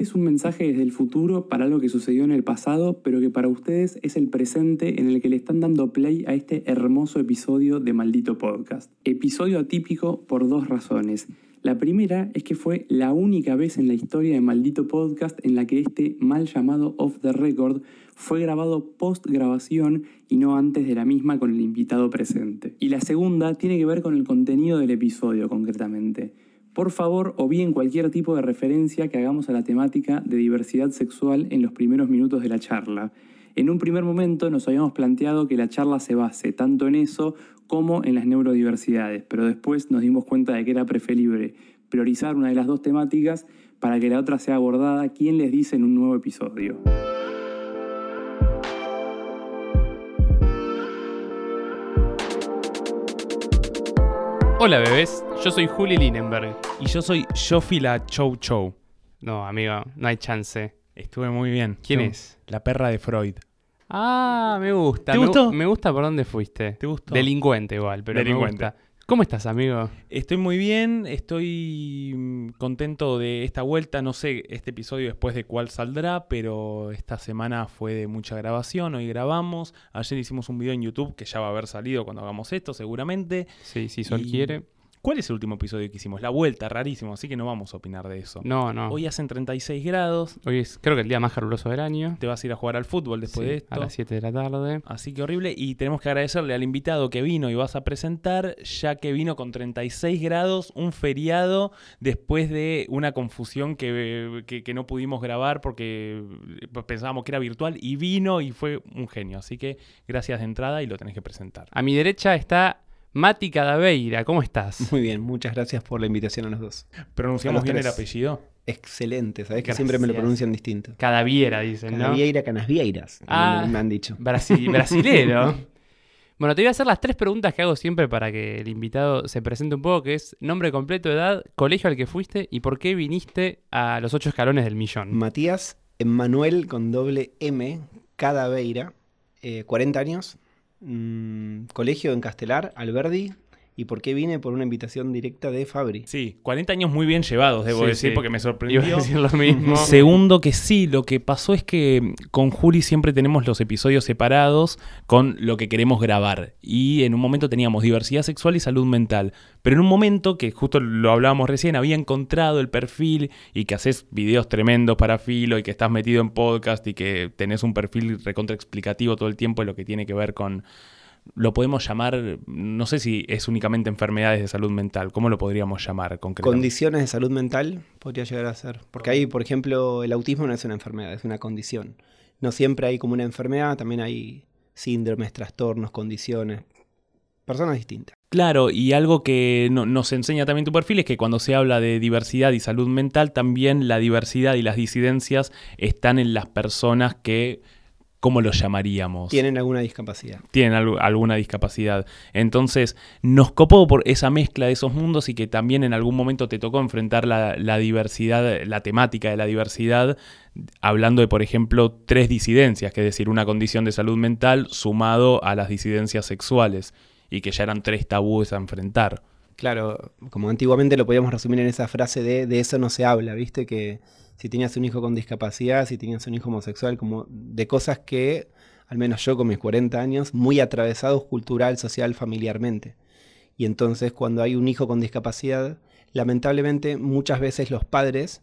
Este es un mensaje desde el futuro para algo que sucedió en el pasado, pero que para ustedes es el presente en el que le están dando play a este hermoso episodio de Maldito Podcast. Episodio atípico por dos razones. La primera es que fue la única vez en la historia de Maldito Podcast en la que este mal llamado off the record fue grabado post grabación y no antes de la misma con el invitado presente. Y la segunda tiene que ver con el contenido del episodio concretamente. Por favor, o bien cualquier tipo de referencia que hagamos a la temática de diversidad sexual en los primeros minutos de la charla. En un primer momento nos habíamos planteado que la charla se base tanto en eso como en las neurodiversidades, pero después nos dimos cuenta de que era preferible priorizar una de las dos temáticas para que la otra sea abordada, ¿quién les dice en un nuevo episodio? Hola bebés, yo soy Juli Linenberg. Y yo soy Jofi la Chow Chow. No, amigo, no hay chance. Estuve muy bien. ¿Quién es? La perra de Freud. Ah, me gusta. ¿Te me, gustó? gu- Me gusta por dónde fuiste. ¿Te gustó? Delincuente igual, pero Delincuente. me gusta. ¿Cómo estás, amigo? Estoy muy bien, estoy mm, contento de esta vuelta. No sé este episodio después de cuál saldrá, pero esta semana fue de mucha grabación. Hoy grabamos. Ayer hicimos un video en YouTube que ya va a haber salido cuando hagamos esto, seguramente. Sí, si Sol Y- quiere. ¿Cuál es el último episodio que hicimos? La vuelta, rarísimo, así que no vamos a opinar de eso. No, no. Hoy hacen 36 grados. Hoy es creo que el día más caluroso del año. Te vas a ir a jugar al fútbol después Sí, de esto. A las 7 de la tarde. Así que horrible. Y tenemos que agradecerle al invitado que vino y vas a presentar, ya que vino con 36 grados, un feriado, después de una confusión que, que- que no pudimos grabar porque pues, pensábamos que era virtual y vino y fue un genio. Así que gracias de entrada y lo tenés que presentar. A mi derecha está Mati Cadaveira. ¿Cómo estás? Muy bien, muchas gracias por la invitación a los dos. ¿Pronunciamos bien el apellido? Excelente, sabes que siempre me lo pronuncian distinto. Cadaviera, dicen, ¿no? Canavieira, Canasvieiras, Ah. me han dicho. Brasi- brasilero. Bueno, te voy a hacer las tres preguntas que hago siempre para que el invitado se presente un poco, que es nombre completo, edad, colegio al que fuiste y por qué viniste a los ocho escalones del millón. Matías Emmanuel con doble M, Cadaveira, eh, 40 años, mm, colegio en Castelar, Alberdi. ¿Y por qué vine? Por una invitación directa de Fabri. Sí, 40 años muy bien llevados, debo Sí, decir, sí. porque me Iba sorprendió. a decir lo mismo. Segundo que sí, lo que pasó es que con Juli siempre tenemos los episodios separados con lo que queremos grabar. Y en un momento teníamos diversidad sexual y salud mental. Pero en un momento, que justo lo hablábamos recién, había encontrado el perfil y que haces videos tremendos para Filo y que estás metido en podcast y que tenés un perfil recontra explicativo todo el tiempo de lo que tiene que ver con... Lo podemos llamar, no sé si es únicamente enfermedades de salud mental, ¿cómo lo podríamos llamar concretamente? Condiciones de salud mental podría llegar a ser. Porque ahí, por ejemplo, el autismo no es una enfermedad, es una condición. No siempre hay como una enfermedad, también hay síndromes, trastornos, condiciones. Personas distintas. Claro, y algo que no- nos enseña también tu perfil es que cuando se habla de diversidad y salud mental, también la diversidad y las disidencias están en las personas que, ¿cómo lo llamaríamos? Tienen alguna discapacidad. Tienen algu- alguna discapacidad. Entonces, nos copó por esa mezcla de esos mundos y que también en algún momento te tocó enfrentar la, la diversidad, la temática de la diversidad, hablando de, por ejemplo, tres disidencias, que es decir, una condición de salud mental sumado a las disidencias sexuales, y que ya eran tres tabúes a enfrentar. Claro, como antiguamente lo podíamos resumir en esa frase de de eso no se habla, ¿viste? Que si tenías un hijo con discapacidad, si tenías un hijo homosexual, como de cosas que, al menos yo con mis 40 años, muy atravesados cultural, social, familiarmente. Y entonces cuando hay un hijo con discapacidad, lamentablemente muchas veces los padres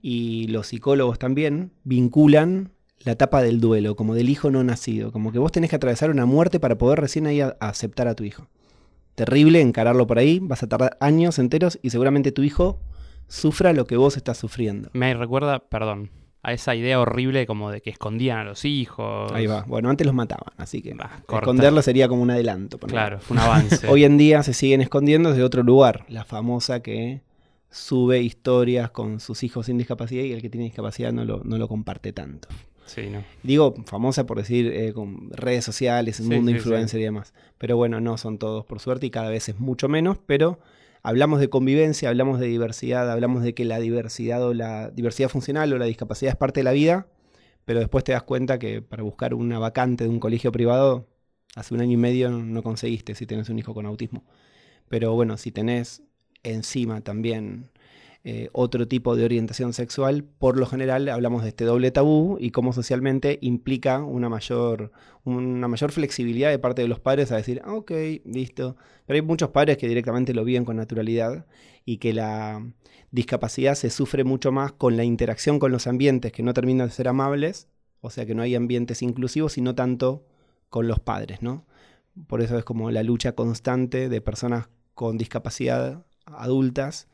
y los psicólogos también vinculan la etapa del duelo, como del hijo no nacido, como que vos tenés que atravesar una muerte para poder recién ahí aceptar a tu hijo terrible encararlo por ahí, vas a tardar años enteros y seguramente tu hijo sufra lo que vos estás sufriendo. Me recuerda, perdón, a esa idea horrible como de que escondían a los hijos. Ahí va. Bueno, antes los mataban, así que Bah, corta. esconderlo sería como un adelanto. Claro, fue un avance. Hoy en día se siguen escondiendo desde otro lugar. La famosa que sube historias con sus hijos sin discapacidad y el que tiene discapacidad no lo, no lo comparte tanto. Sí, no. Digo famosa por decir eh, con redes sociales, el Sí, mundo sí, influencer y demás. Pero bueno, no son todos por suerte y cada vez es mucho menos, pero hablamos de convivencia, hablamos de diversidad, hablamos de que la diversidad o la diversidad funcional o la discapacidad es parte de la vida, pero después te das cuenta que para buscar una vacante de un colegio privado, hace un año y medio no, conseguiste si tenés un hijo con autismo. Pero bueno, si tenés encima también eh, otro tipo de orientación sexual, por lo general hablamos de este doble tabú y cómo socialmente implica una mayor, una mayor flexibilidad de parte de los padres a decir, ah, ok, listo. Pero hay muchos padres que directamente lo viven con naturalidad y que la discapacidad se sufre mucho más con la interacción con los ambientes que no terminan de ser amables, o sea que no hay ambientes inclusivos, sino tanto con los padres, ¿no? Por eso es como la lucha constante de personas con discapacidad adultas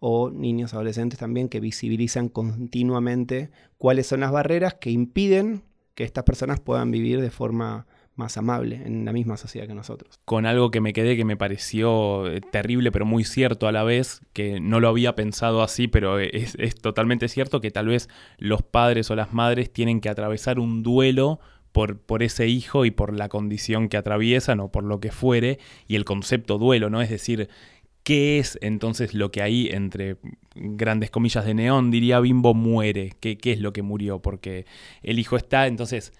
o niños adolescentes también que visibilizan continuamente cuáles son las barreras que impiden que estas personas puedan vivir de forma más amable en la misma sociedad que nosotros. Con algo que me quedé que me pareció eh, terrible pero muy cierto a la vez, que no lo había pensado así, pero es, es totalmente cierto que tal vez los padres o las madres tienen que atravesar un duelo por, por, ese hijo y por la condición que atraviesan o por lo que fuere, y el concepto duelo, ¿no? Es decir, ¿Qué es entonces lo que ahí, entre grandes comillas de neón, diría Bimbo, muere? ¿Qué, ¿Qué, es lo que murió? Porque el hijo está, entonces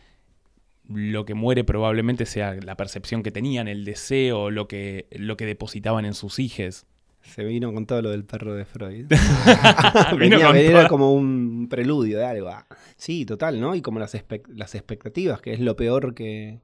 lo que muere probablemente sea la percepción que tenían, el deseo, lo que, lo que depositaban en sus hijos. Se vino con todo lo del perro de Freud. Venía, era como un preludio de algo. Ah, sí, total, ¿no? Y como las, las expectativas, que es lo peor que,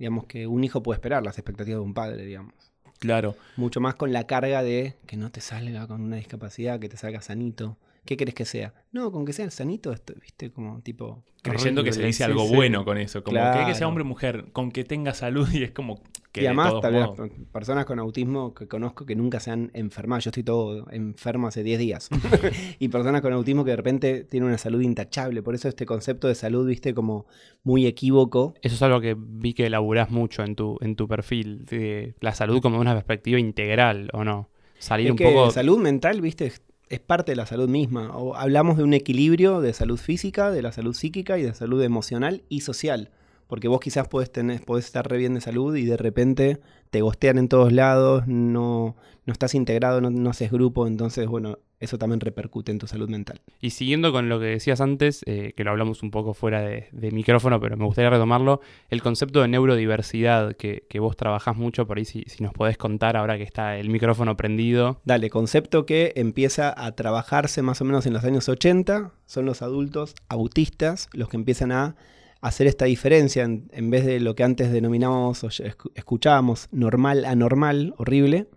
digamos, que un hijo puede esperar, las expectativas de un padre, digamos. Claro. Mucho más con la carga de que no te salga con una discapacidad, que te salga sanito. ¿Qué querés que sea? No, con que sea sanito, esto, viste, como tipo. Creyendo que se dice algo bueno con eso. Como que, que sea hombre o mujer, con que tenga salud y es como que. Y además, tal vez personas con autismo que conozco que nunca se han enfermado. Yo estoy todo enfermo hace 10 días. y personas con autismo que de repente tienen una salud intachable. Por eso este concepto de salud, viste, como muy equívoco. Eso es algo que vi que elaborás mucho en tu, en tu perfil. De la salud como una perspectiva integral, ¿o no? Salir un poco. Salud mental, viste, es parte de la salud misma. O hablamos de un equilibrio de salud física, de la salud psíquica y de salud emocional y social. Porque vos quizás podés, tener, podés estar re bien de salud y de repente te gostean en todos lados, no, no estás integrado, no, haces grupo, entonces, bueno, eso también repercute en tu salud mental. Y siguiendo con lo que decías antes, eh, que lo hablamos un poco fuera de, micrófono, pero me gustaría retomarlo, el concepto de neurodiversidad que, vos trabajás mucho, por ahí si, si, nos podés contar ahora que está el micrófono prendido. Dale, concepto que empieza a trabajarse más o menos en los años 80, son los adultos autistas los que empiezan a hacer esta diferencia en, vez de lo que antes denominábamos o escuchábamos normal anormal, horrible,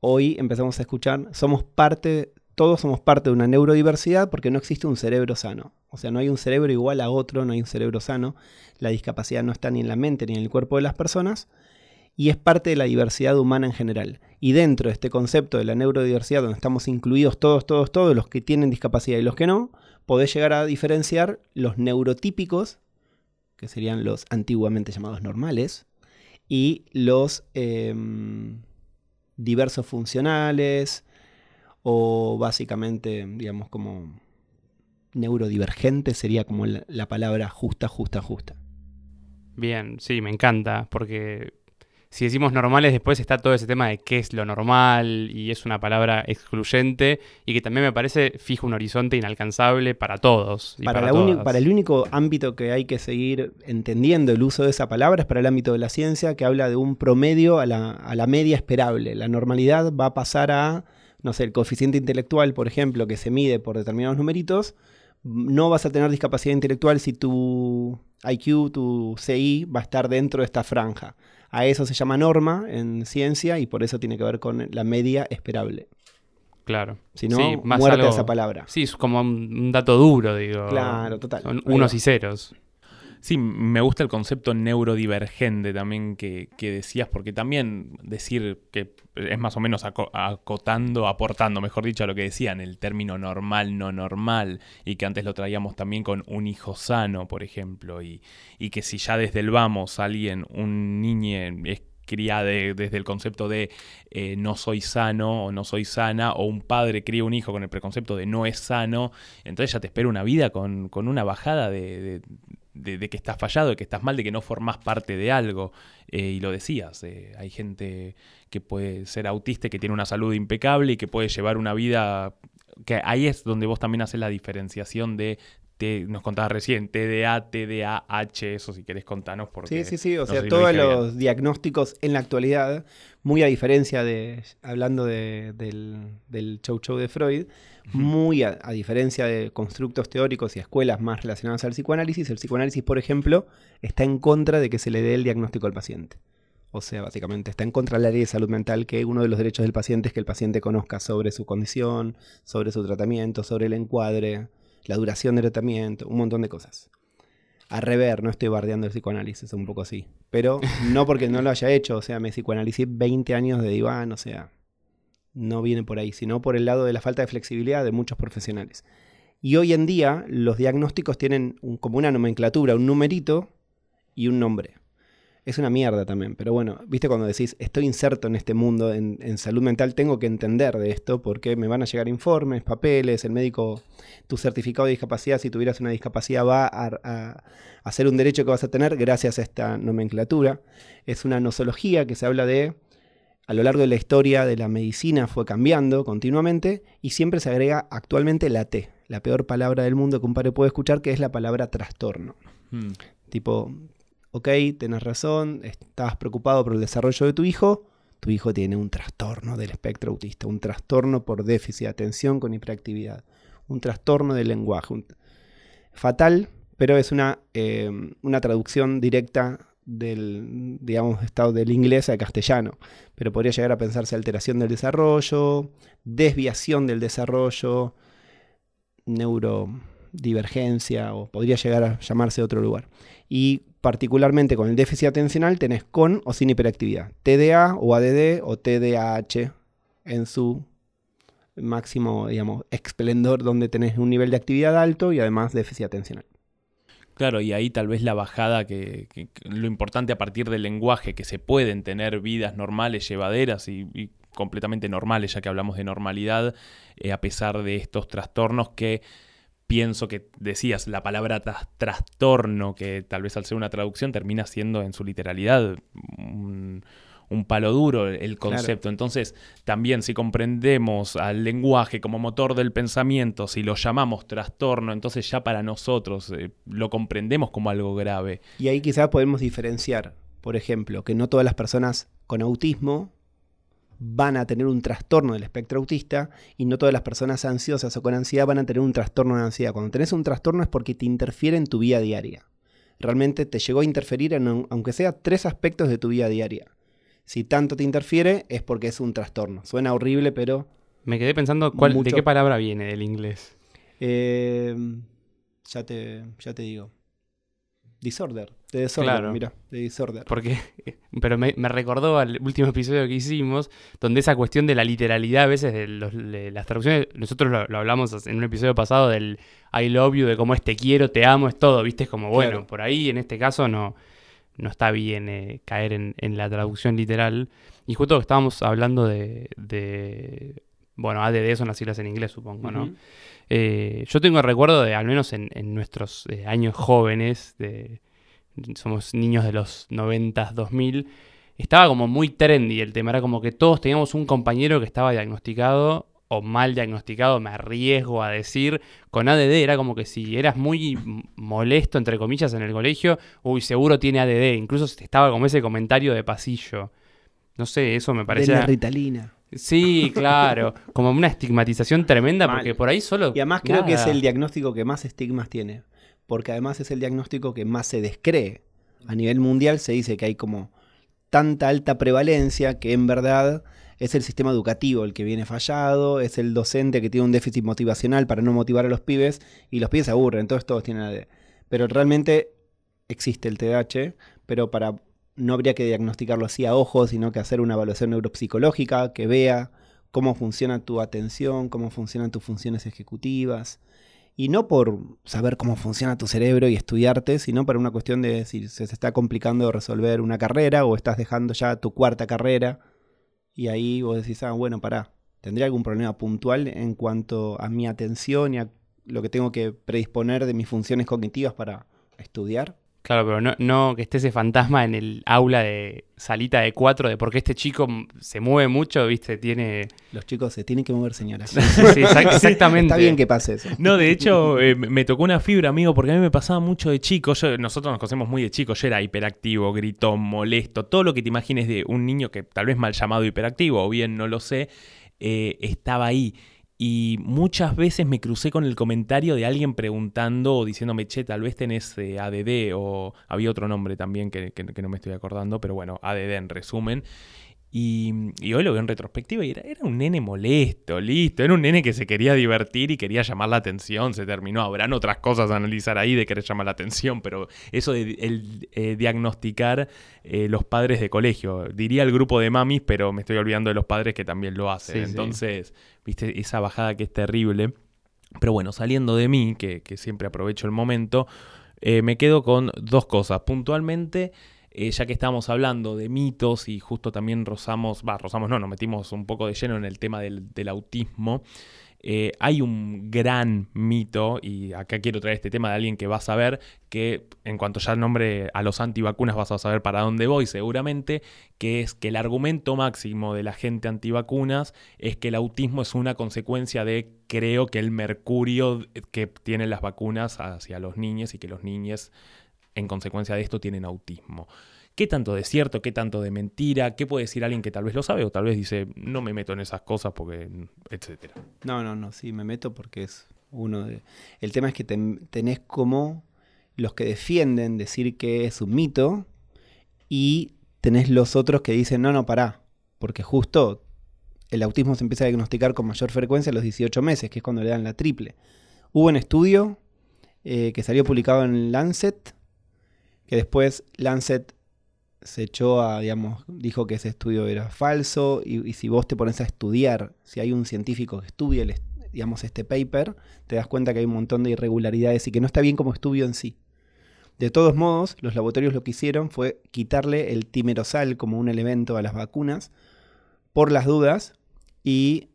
hoy empezamos a escuchar, somos parte, todos somos parte de una neurodiversidad porque no existe un cerebro sano. O sea, no hay un cerebro igual a otro, no hay un cerebro sano. La discapacidad no está ni en la mente ni en el cuerpo de las personas. Y es parte de la diversidad humana en general. Y dentro de este concepto de la neurodiversidad, donde estamos incluidos todos, todos, todos, los que tienen discapacidad y los que no, podés llegar a diferenciar los neurotípicos que serían los antiguamente llamados normales, y los em, diversos funcionales, o básicamente, digamos, como neurodivergente sería como la, la palabra justa, justa, justa. Bien, sí, me encanta, porque si decimos normales, después está todo ese tema de qué es lo normal y es una palabra excluyente y que también me parece fija un horizonte inalcanzable para todos. para, para, el único ámbito que hay que seguir entendiendo el uso de esa palabra es para el ámbito de la ciencia que habla de un promedio a la, a la media esperable. La normalidad va a pasar a, no sé, el coeficiente intelectual, por ejemplo, que se mide por determinados numeritos. No vas a tener discapacidad intelectual si tu IQ, tu CI va a estar dentro de esta franja. A eso se llama norma en ciencia y por eso tiene que ver con la media esperable. Claro. Si no, muerte esa palabra. Sí, es como un dato duro, digo. Claro, total. Son unos y ceros. Sí, me gusta el concepto neurodivergente también que, decías, porque también decir que es más o menos acotando, aportando, mejor dicho, a lo que decían, el término normal, no normal, y que antes lo traíamos también con un hijo sano, por ejemplo, y, que si ya desde el vamos alguien, un niño es cría desde el concepto de eh, no soy sano o no soy sana, o un padre cría un hijo con el preconcepto de no es sano, entonces ya te espera una vida con, con una bajada de, de, que estás fallado, de que estás mal, de que no formás parte de algo. Eh, y lo decías, eh, hay gente que puede ser autista que tiene una salud impecable y que puede llevar una vida... que ahí es donde vos también haces la diferenciación de te- nos contabas recién, TDA, TDAH, eso si querés contanos porque... Sí, sí, sí. O no sea, si todos los diagnósticos en la actualidad, muy a diferencia de, hablando de- del, del show show de Freud, muy a, a diferencia de constructos teóricos y escuelas más relacionadas al psicoanálisis, el psicoanálisis, por ejemplo, está en contra de que se le dé el diagnóstico al paciente. O sea, básicamente está en contra del área de salud mental, que uno de los derechos del paciente es que el paciente conozca sobre su condición, sobre su tratamiento, sobre el encuadre, la duración del tratamiento, un montón de cosas. A rever, no estoy bardeando el psicoanálisis, un poco así. Pero no porque no lo haya hecho, o sea, me psicoanalicé 20 años de diván, o sea, no viene por ahí, sino por el lado de la falta de flexibilidad de muchos profesionales. Y hoy en día los diagnósticos tienen un- como una nomenclatura, un numerito y un nombre. Es una mierda también, pero bueno, viste cuando decís, estoy inserto en este mundo en, en salud mental, tengo que entender de esto porque me van a llegar informes, papeles, el médico, tu certificado de discapacidad, si tuvieras una discapacidad, va a, a- a ser un derecho que vas a tener gracias a esta nomenclatura. Es una nosología que se habla de, a lo largo de la historia de la medicina fue cambiando continuamente y siempre se agrega actualmente la T, la peor palabra del mundo que un padre puede escuchar, que es la palabra trastorno. Mm. Tipo, ok, tenés razón, estás preocupado por el desarrollo de tu hijo, tu hijo tiene un trastorno del espectro autista, un trastorno por déficit de atención con hiperactividad, un trastorno del lenguaje. Fatal, pero es una, eh, una traducción directa del, digamos, estado del inglés al castellano. Pero podría llegar a pensarse alteración del desarrollo, desviación del desarrollo, neurodivergencia, o podría llegar a llamarse de otro lugar. Y particularmente con el déficit atencional tenés con o sin hiperactividad. TDA o ADD o TDAH en su máximo, digamos, esplendor donde tenés un nivel de actividad alto y además déficit atencional. Claro, y ahí tal vez la bajada, que, lo importante a partir del lenguaje, que se pueden tener vidas normales, llevaderas y, y completamente normales, ya que hablamos de normalidad, eh, a pesar de estos trastornos que pienso que decías, la palabra tras- trastorno, que tal vez al ser una traducción termina siendo en su literalidad un, un palo duro el concepto. Entonces, también si comprendemos al lenguaje como motor del pensamiento, si lo llamamos trastorno, entonces ya para nosotros eh, lo comprendemos como algo grave. Y ahí quizás podemos diferenciar, por ejemplo, que no todas las personas con autismo van a tener un trastorno del espectro autista y no todas las personas ansiosas o con ansiedad van a tener un trastorno de ansiedad. Cuando tenés un trastorno es porque te interfiere en tu vida diaria. Realmente te llegó a interferir en, un- aunque sea tres aspectos de tu vida diaria. Si tanto te interfiere es porque es un trastorno. Suena horrible, pero Me quedé pensando cuál, de qué palabra viene del inglés. eh, ya, te, ya te digo. Disorder. De disorder, Claro. mira, de disorder. Porque, pero me, me recordó al último episodio que hicimos, donde esa cuestión de la literalidad a veces de, los- de las traducciones, nosotros lo, lo hablamos en un episodio pasado del I love you, de cómo es te quiero, te amo, es todo, viste, es como, bueno, Claro. por ahí en este caso no, no está bien eh, caer en, en la traducción literal. Y justo que estábamos hablando de, de, bueno, ADD son las siglas en inglés, supongo, ¿no? Eh, yo tengo el recuerdo de, al menos en, en nuestros eh, años jóvenes, de, somos niños de los 90, 2000, estaba como muy trendy el tema. Era como que todos teníamos un compañero que estaba diagnosticado o mal diagnosticado, me arriesgo a decir, con ADD. Era como que si eras muy molesto, entre comillas, en el colegio, uy, seguro tiene ADD. Incluso estaba como ese comentario de pasillo. No sé, eso me Denle parecía... Ritalina. Sí, claro. Como una estigmatización tremenda, Mal. porque por ahí solo. Y además creo que es el diagnóstico que más estigmas tiene. Porque además es el diagnóstico que más se descree. A nivel mundial se dice que hay como tanta alta prevalencia que en verdad es el sistema educativo el que viene fallado, es el docente que tiene un déficit motivacional para no motivar a los pibes y los pibes se aburren, todos todos tienen. Pero realmente existe el TDAH, pero para no habría que diagnosticarlo así a ojos, sino que hacer una evaluación neuropsicológica que vea cómo funciona tu atención, cómo funcionan tus funciones ejecutivas. Y no por saber cómo funciona tu cerebro y estudiarte, sino para una cuestión de si se está complicando resolver una carrera o estás dejando ya tu cuarta carrera. Y ahí vos decís, ah, bueno, pará, ¿tendría algún problema puntual en cuanto a mi atención y a lo que tengo que predisponer de mis funciones cognitivas para estudiar? Claro, pero no, no que esté ese fantasma en el aula de salita de cuatro, de porque este chico se mueve mucho, viste, tiene... Los chicos se tienen que mover, señoras. Sí, exactamente. Está bien que pase eso. No, de hecho, eh, me tocó una fibra, amigo, porque a mí me pasaba mucho de chico. Yo- nosotros nos conocemos muy de chico. Yo era hiperactivo, gritón, molesto, todo lo que te imagines de un niño que tal vez mal llamado hiperactivo, o bien no lo sé, eh, estaba ahí. Y muchas veces me crucé con el comentario de alguien preguntando o diciéndome, che, tal vez tenés eh, ADD o había otro nombre también que, que- que no me estoy acordando, pero bueno, ADD en resumen. Y, y hoy lo veo en retrospectiva y era, era un nene molesto, listo. Era un nene que se quería divertir y quería llamar la atención. Se terminó. Habrán otras cosas a analizar ahí de querer llamar la atención, pero eso de el, eh, diagnosticar eh, los padres de colegio. Diría el grupo de mamis, pero me estoy olvidando de los padres que también lo hacen. Sí, sí. Entonces, viste, esa bajada que es terrible. Pero bueno, saliendo de mí, que, que siempre aprovecho el momento, eh, me quedo con dos cosas. Puntualmente, eh, ya que estábamos hablando de mitos y justo también rozamos, va, rozamos no, nos metimos un poco de lleno en el tema del, del autismo. eh, hay un gran mito, y acá quiero traer este tema de alguien que va a saber que en cuanto ya nombre a los antivacunas vas a saber para dónde voy seguramente, que es que el argumento máximo de la gente antivacunas es que el autismo es una consecuencia de, creo que el mercurio que tienen las vacunas hacia los niños y que los niños en consecuencia de esto tienen autismo. ¿Qué tanto de cierto, qué tanto de mentira? ¿Qué puede decir alguien que tal vez lo sabe o tal vez dice, no me meto en esas cosas porque, etcétera? No, no, no, sí, me meto porque es uno de... El tema es que ten- tenés como los que defienden decir que es un mito y tenés los otros que dicen, no, no, pará, porque justo el autismo se empieza a diagnosticar con mayor frecuencia a los 18 meses, que es cuando le dan la triple. Hubo un estudio eh, que salió publicado en Lancet, que después Lancet se echó a, digamos, dijo que ese estudio era falso, y, si vos te pones a estudiar, si hay un científico que estudie, el digamos, este paper, te das cuenta que hay un montón de irregularidades y que no está bien como estudio en sí. De todos modos, los laboratorios lo que hicieron fue quitarle el timerosal como un elemento a las vacunas por las dudas y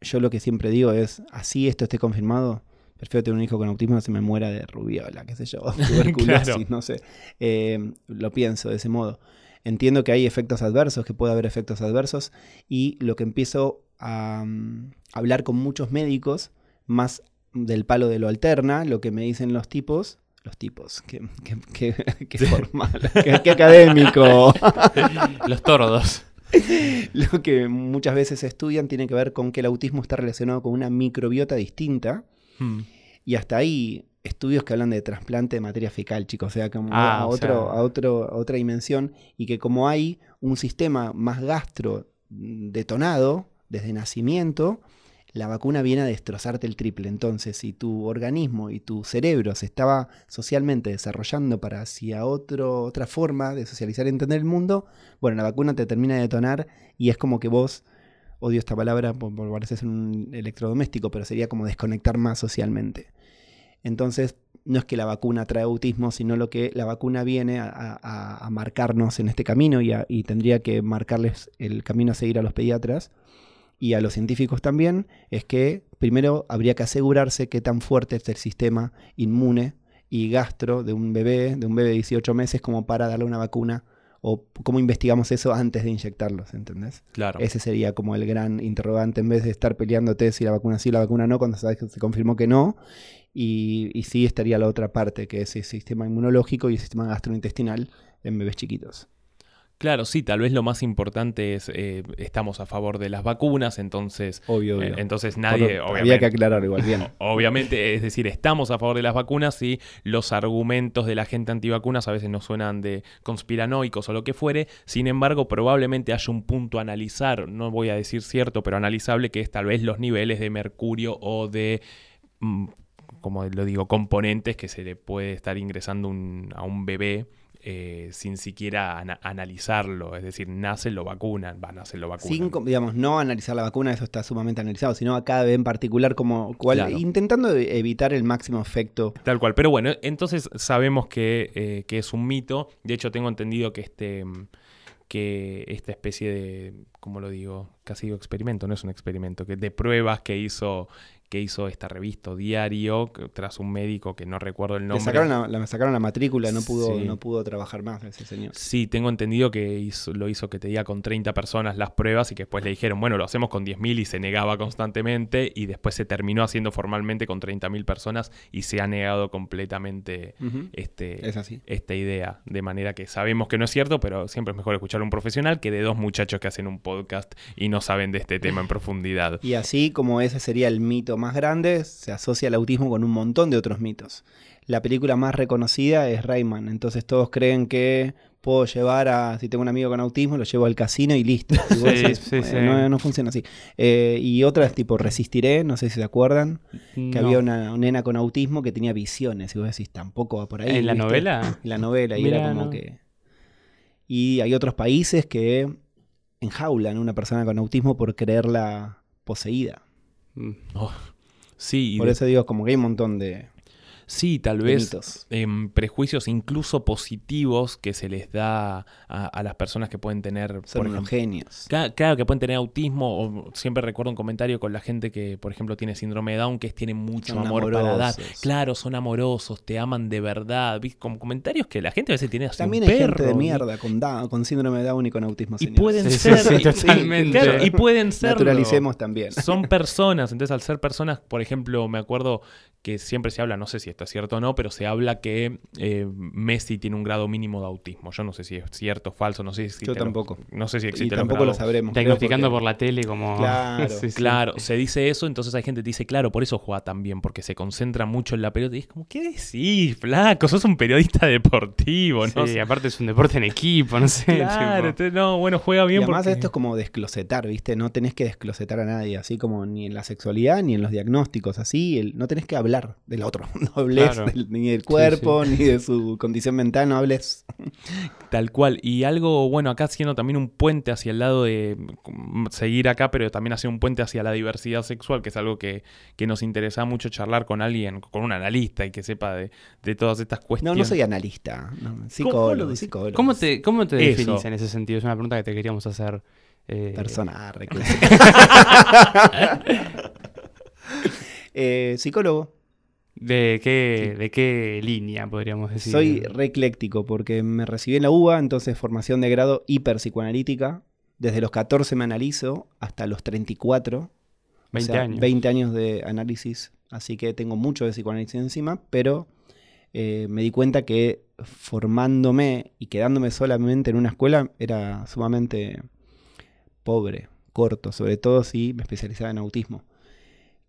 yo lo que siempre digo es, así esto esté confirmado, prefiero tener un hijo con autismo, no se me muera de rubiola, qué sé yo, tuberculosis, Claro. no sé. Eh, lo pienso de ese modo. Entiendo que hay efectos adversos, que puede haber efectos adversos, y lo que empiezo a mm, hablar con muchos médicos, más del palo de lo alterna, lo que me dicen los tipos, los tipos, qué, qué, qué- qué formal, qué- qué académico. Los tordos. Lo que muchas veces estudian tiene que ver con que el autismo está relacionado con una microbiota distinta Hmm. y hasta ahí estudios que hablan de trasplante de materia fecal, chicos, o sea, como Ah, a, otro, sea- a, otro, a otra dimensión y que como hay un sistema más gastro mm, detonado desde nacimiento, la vacuna viene a destrozarte el triple. Entonces, si tu organismo y tu cerebro se estaba socialmente desarrollando para hacia otro, otra forma de socializar y entender el mundo, bueno, la vacuna te termina de detonar y es como que vos, odio esta palabra por, por un electrodoméstico, pero sería como desconectar más socialmente. Entonces, no es que la vacuna trae autismo, sino lo que la vacuna viene a, a- marcarnos en este camino y, y tendría que marcarles el camino a seguir a los pediatras y a los científicos también, es que primero habría que asegurarse qué tan fuerte es el sistema inmune y gastro de un bebé, de un bebé de 18 meses, como para darle una vacuna, o cómo investigamos eso antes de inyectarlos, ¿entendés? Claro. Ese sería como el gran interrogante en vez de estar peleándote si la vacuna sí la vacuna no, cuando sabes que se confirmó que no. Y, y sí estaría la otra parte, que es el sistema inmunológico y el sistema gastrointestinal en bebés chiquitos. Claro, sí, tal vez lo más importante es, eh, estamos a favor de las vacunas, entonces, Obvio, eh, obvio. entonces Por- nadie, había que aclarar igual, bien. Obviamente, es decir, estamos a favor de las vacunas y los argumentos de la gente antivacunas a veces nos suenan de conspiranoicos o lo que fuere. Sin embargo, probablemente haya un punto a analizar, no voy a decir cierto, pero analizable, que es tal vez los niveles de mercurio o de, mm, como lo digo, componentes que se le puede estar ingresando un- a un bebé. Eh, sin siquiera ana- analizarlo, es decir, nace lo vacunan, van a nacer lo vacunan. Sin, digamos, no analizar la vacuna, eso está sumamente analizado, sino a cada bebé en particular, como cual, Claro. intentando e- evitar el máximo efecto. Tal cual. Pero bueno, entonces sabemos que, eh, que es un mito. De hecho, tengo entendido que este. mm, que esta especie de, ¿cómo lo digo? Casi digo experimento, no es un experimento, que de pruebas que hizo, que hizo esta revista o diario tras un médico que no recuerdo el Le nombre. sacaron la, la- sacaron la matrícula, no pudo, Sí. no pudo trabajar más ese señor. Sí, tengo entendido que hizo- lo hizo que te diga con 30 personas las pruebas y que después le dijeron, bueno, lo hacemos con 10.000 y se negaba constantemente y después se terminó haciendo formalmente con 30.000 personas y se ha negado completamente este, Es así. esta idea. De manera que sabemos que no es cierto, pero siempre es mejor escuchar a un profesional que de dos muchachos que hacen un podcast y no saben de este tema en profundidad. Y así como ese sería el mito más grande, se asocia el autismo con un montón de otros mitos. La película más reconocida es Rayman, entonces todos creen que puedo llevar a, si tengo un amigo con autismo, lo llevo al casino y listo. Y vos Sí, decís, sí, "Eh, sí. No, no funciona así. Eh, y otras tipo Resistiré, no sé si se acuerdan, que No. había una, nena con autismo que tenía visiones, y vos decís, tampoco va por ahí. ¿En la ¿viste? novela? En la novela, y Mirá, era como no. que... Y hay otros países que enjaulan a una persona con autismo por creerla poseída. Mm. Sí, Por de- eso digo, como que hay un montón de, sí tal vez prejuicios incluso positivos que se les da a, a las personas que pueden tener, Son por unos ejemplo, genios. Claro, que pueden tener autismo, o siempre recuerdo un comentario con la gente que, por ejemplo, tiene síndrome de Down, que es, tiene mucho Son amor para dar. amorosos. Claro, son amorosos, te aman de verdad. ¿viste? Como comentarios que la gente a veces tiene hacia También un hay perro. gente de mierda con, Down- con síndrome de Down y con autismo. Y señores. pueden Sí, ser. sí, sí, y- totalmente. claro, y pueden ser. Naturalicemos también. Son personas, entonces al ser personas, por ejemplo, me acuerdo que siempre se habla, no sé si esto es cierto o no, pero se habla que eh, Messi tiene un grado mínimo de autismo. Yo no sé si es cierto o falso, no sé si Yo lo- tampoco. no sé si Y existe tampoco lo sabremos. Diagnosticando porque- por la tele como... Claro, Sí, sí. Claro, se dice eso, entonces hay gente que dice, claro, por eso juega tan bien, porque se concentra mucho en la pelota. Y es como, ¿qué decís, flaco? Sos un periodista deportivo, ¿no? Sí, aparte es un deporte en equipo, no sé. Claro, entonces, no, bueno, juega Y bien además porque... esto es como desclosetar, ¿viste? No tenés que desclosetar a nadie, así como ni en la sexualidad ni en los diagnósticos, así, el- no tenés que hablar del otro, no hables Claro. del- ni del cuerpo, ni de su condición mental, no hables. Tal cual. Y algo, bueno, acá haciendo también un puente hacia el lado de mm, seguir acá, pero también hacer un puente hacia la diversidad sexual, que es algo que, que nos interesa mucho charlar con alguien, con un analista y que sepa de, de todas estas No, cuestiones. no soy analista, no, ¿Cómo lo psicólogo, psicólogo. ¿Cómo te, cómo te Eso. definís en ese sentido? Es una pregunta que te queríamos hacer. eh, Persona Eh, psicólogo. ¿De qué, ¿De qué línea podríamos decir? Soy re ecléctico porque me recibí en la UBA, entonces formación de grado hiperpsicoanalítica. Desde los 14 me analizo hasta los 34. o 20 sea, años. 20 años de análisis. Así que tengo mucho de psicoanálisis encima, pero eh, me di cuenta que formándome y quedándome solamente en una escuela era sumamente pobre, corto, sobre todo si me especializaba en autismo.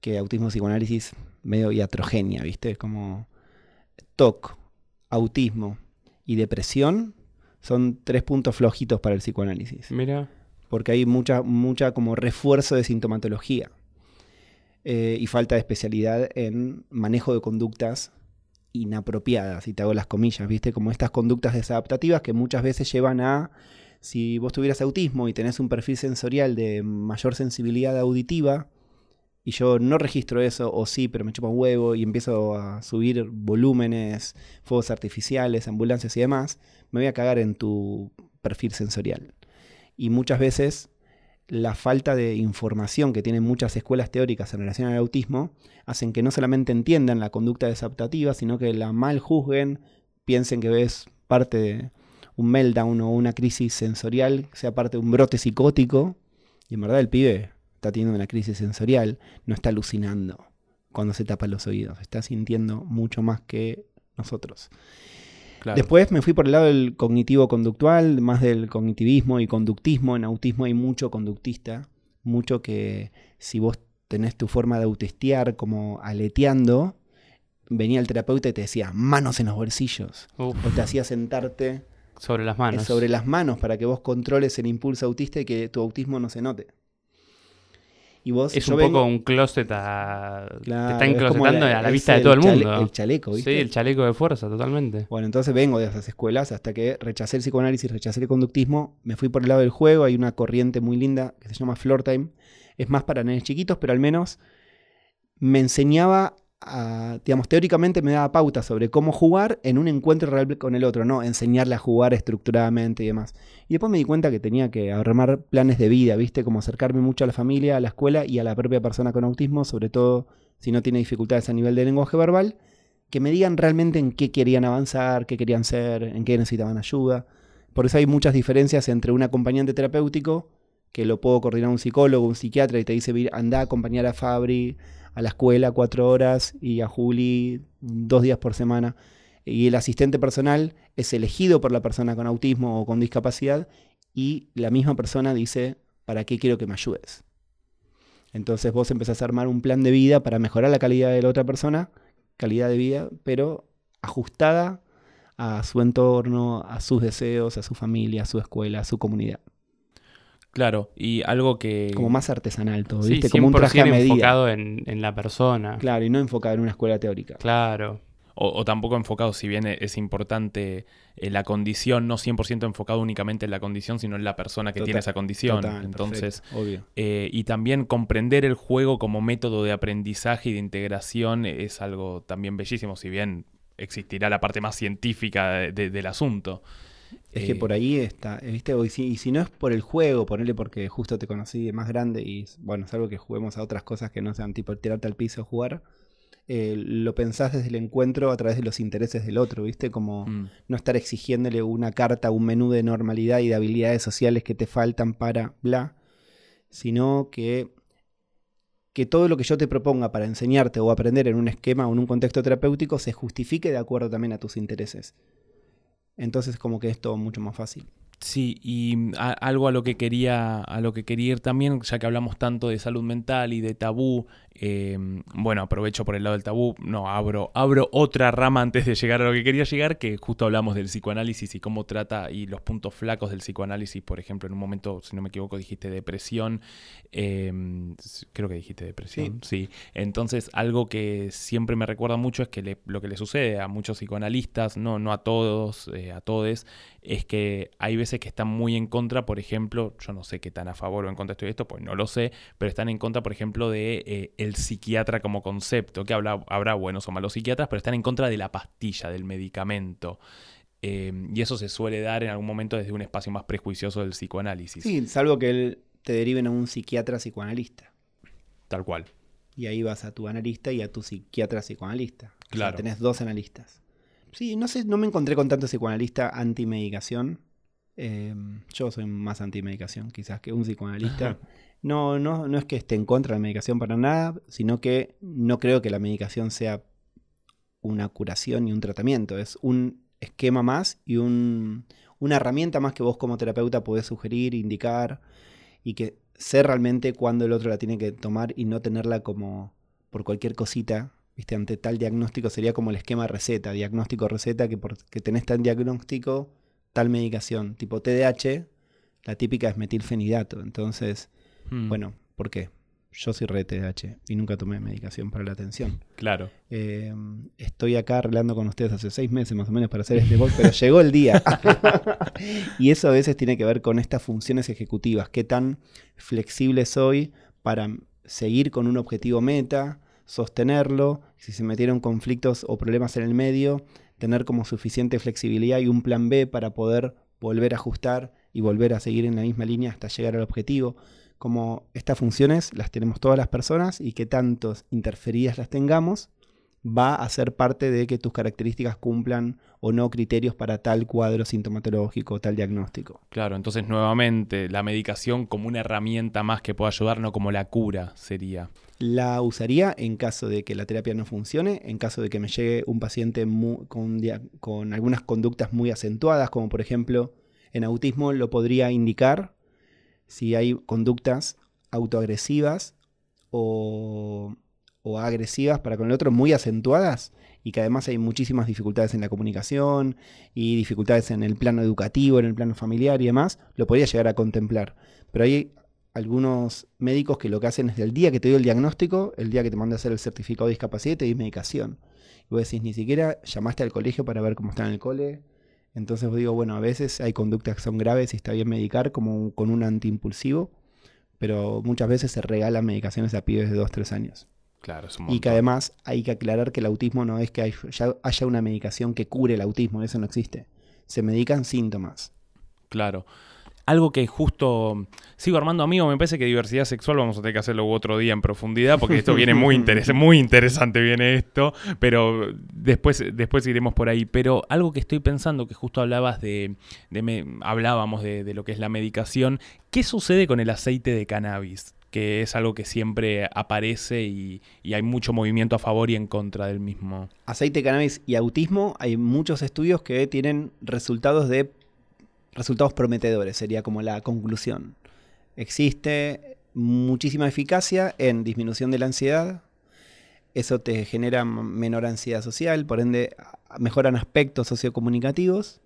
Que autismo psicoanálisis medio iatrogenia, ¿viste? Como TOC, autismo y depresión son tres puntos flojitos para el psicoanálisis Mira. porque hay mucha, mucha como refuerzo de sintomatología eh, y falta de especialidad en manejo de conductas inapropiadas, y te hago las comillas, ¿viste? Como estas conductas desadaptativas que muchas veces llevan a, si vos tuvieras autismo y tenés un perfil sensorial de mayor sensibilidad auditiva, y yo no registro eso, o sí, pero me chupa un huevo y empiezo a subir volúmenes, fuegos artificiales, ambulancias y demás, me voy a cagar en tu perfil sensorial. Y muchas veces la falta de información que tienen muchas escuelas teóricas en relación al autismo hacen que no solamente entiendan la conducta desadaptativa, sino que la mal juzguen, piensen que es parte de un meltdown o una crisis sensorial, sea parte de un brote psicótico, y en verdad el pibe está teniendo una crisis sensorial, no está alucinando cuando se tapa los oídos, está sintiendo mucho más que nosotros. Claro. Después me fui por el lado del cognitivo-conductual, más del cognitivismo y conductismo. En autismo hay mucho conductista, mucho que si vos tenés tu forma de autestear como aleteando, venía el terapeuta y te decía manos en los bolsillos, Uf, o te hacía sentarte sobre las manos. sobre las manos para que vos controles el impulso autista y que tu autismo no se note. Y vos, Es un vengo- poco un closet a... Claro, te está enclosetando la- a la vista de todo el mundo. el chaleco, ¿viste? Sí, el chaleco de fuerza, totalmente. Bueno, entonces vengo de esas escuelas hasta que rechacé el psicoanálisis, rechacé el conductismo, me fui por el lado del juego, hay una corriente muy linda que se llama Floor Time, es más para nenes chiquitos, pero al menos me enseñaba digamos, teóricamente me daba pautas sobre cómo jugar en un encuentro real con el otro, no enseñarle a jugar estructuradamente y demás. Y después me di cuenta que tenía que armar planes de vida, ¿viste? Como acercarme mucho a la familia, a la escuela y a la propia persona con autismo, sobre todo si no tiene dificultades a nivel de lenguaje verbal, que me digan realmente en qué querían avanzar, qué querían ser, en qué necesitaban ayuda. Por eso hay muchas diferencias entre un acompañante terapéutico, que lo puedo coordinar un psicólogo, un psiquiatra, y te dice, "Vir, anda a acompañar a Fabri a la escuela cuatro horas y a Juli dos días por semana. Y el asistente personal es elegido por la persona con autismo o con discapacidad y la misma persona dice, ¿para qué quiero que me ayudes? Entonces vos empezás a armar un plan de vida para mejorar la calidad de la otra persona, calidad de vida, pero ajustada a su entorno, a sus deseos, a su familia, a su escuela, a su comunidad. Claro, y algo que... Como más artesanal todo, Sí, ¿viste? Como un 100% traje a medida. enfocado en, en la persona. Claro, y no enfocado en una escuela teórica. Claro. O, o tampoco enfocado, si bien es importante eh, la condición, no 100% enfocado únicamente en la condición, sino en la persona que Total, tiene esa condición. Total, Entonces, perfecto, obvio. eh, y también comprender el juego como método de aprendizaje y de integración es algo también bellísimo, si bien existirá la parte más científica de- de- del asunto. Es que Eh, por ahí está, ¿viste? Y si, y si no es por el juego, ponerle porque justo te conocí de más grande y bueno, es algo que juguemos a otras cosas que no sean tipo tirarte al piso o jugar, eh, lo pensás desde el encuentro a través de los intereses del otro, ¿viste? Como mm, no estar exigiéndole una carta, un menú de normalidad y de habilidades sociales que te faltan para bla, sino que, que todo lo que yo te proponga para enseñarte o aprender en un esquema o en un contexto terapéutico se justifique de acuerdo también a tus intereses. Entonces como que es todo mucho más fácil. Sí, y a- algo a lo que quería, a lo que quería ir también, ya que hablamos tanto de salud mental y de tabú, eh, bueno, aprovecho por el lado del tabú, no, abro, abro otra rama antes de llegar a lo que quería llegar, que justo hablamos del psicoanálisis y cómo trata y los puntos flacos del psicoanálisis, por ejemplo, en un momento, si no me equivoco, dijiste depresión, eh, creo que dijiste depresión, sí. Entonces, algo que siempre me recuerda mucho es que le- lo que le sucede a muchos psicoanalistas, no, no a todos, eh, a todes, es que hay veces que están muy en contra, por ejemplo, yo no sé qué tan a favor o en contra estoy de esto, pues no lo sé, pero están en contra, por ejemplo, de eh, el psiquiatra como concepto, que habla, habrá buenos o malos psiquiatras, pero están en contra de la pastilla, del medicamento. Eh, y eso se suele dar en algún momento desde un espacio más prejuicioso del psicoanálisis. Sí, salvo que él te deriven a un psiquiatra psicoanalista. Tal cual. Y ahí vas a tu analista y a tu psiquiatra psicoanalista. O sea, Claro. tenés dos analistas. Sí, no sé, no me encontré con tanto psicoanalista antimedicación. Eh, yo soy más antimedicación quizás que un psicoanalista. No, no, no es que esté en contra de la medicación para nada, sino que no creo que la medicación sea una curación y un tratamiento. Es un esquema más y un- una herramienta más que vos como terapeuta podés sugerir, indicar y que sé realmente cuándo el otro la tiene que tomar y no tenerla como por cualquier cosita. ¿Viste? Ante tal diagnóstico sería como el esquema receta, diagnóstico receta, que porque tenés tal diagnóstico, tal medicación. Tipo TDAH, la típica es metilfenidato. Entonces, Mm, bueno, ¿por qué? Yo soy re TDAH y nunca tomé medicación para la atención. Claro. Eh, estoy acá arreglando con ustedes hace seis meses más o menos para hacer este blog, pero llegó el día. y eso a veces tiene que ver con estas funciones ejecutivas. Qué tan flexible soy para seguir con un objetivo meta, sostenerlo, si se metieron conflictos o problemas en el medio, tener como suficiente flexibilidad y un plan B para poder volver a ajustar y volver a seguir en la misma línea hasta llegar al objetivo. Como estas funciones las tenemos todas las personas y que tantos interferidas las tengamos, va a ser parte de que tus características cumplan o no criterios para tal cuadro sintomatológico o tal diagnóstico. Claro, entonces nuevamente la medicación como una herramienta más que pueda ayudar, no como la cura sería. La usaría en caso de que la terapia no funcione, en caso de que me llegue un paciente con algunas conductas muy acentuadas, como por ejemplo en autismo lo podría indicar si hay conductas autoagresivas o, o agresivas para con el otro muy acentuadas y que además hay muchísimas dificultades en la comunicación y dificultades en el plano educativo, en el plano familiar y demás, lo podría llegar a contemplar. Pero hay algunos médicos que lo que hacen es el día que te dio el diagnóstico, el día que te manda a hacer el certificado de discapacidad, te di medicación. Y vos decís, ni siquiera llamaste al colegio para ver cómo está en el cole. Entonces vos digo, bueno, a veces hay conductas que son graves y está bien medicar como con un antiimpulsivo, pero muchas veces se regalan medicaciones a pibes de 2-3 años. Claro, es un Y que además hay que aclarar que el autismo no es que hay- ya haya una medicación que cure el autismo, eso no existe. Se medican síntomas. Claro. Algo que justo sigo armando amigo, me parece que diversidad sexual vamos a tener que hacerlo otro día en profundidad, porque esto viene muy, interes- muy interesante, viene esto, pero después, después iremos por ahí. Pero algo que estoy pensando, que justo hablabas de, de me- hablábamos de, de lo que es la medicación, ¿qué sucede con el aceite de cannabis? Que es algo que siempre aparece y, hay mucho movimiento a favor y en contra del mismo. Aceite cannabis y autismo, hay muchos estudios que tienen resultados de resultados prometedores, sería como la conclusión. Existe muchísima eficacia en disminución de la ansiedad. Eso te genera menor ansiedad social, por ende mejoran aspectos sociocomunicativos.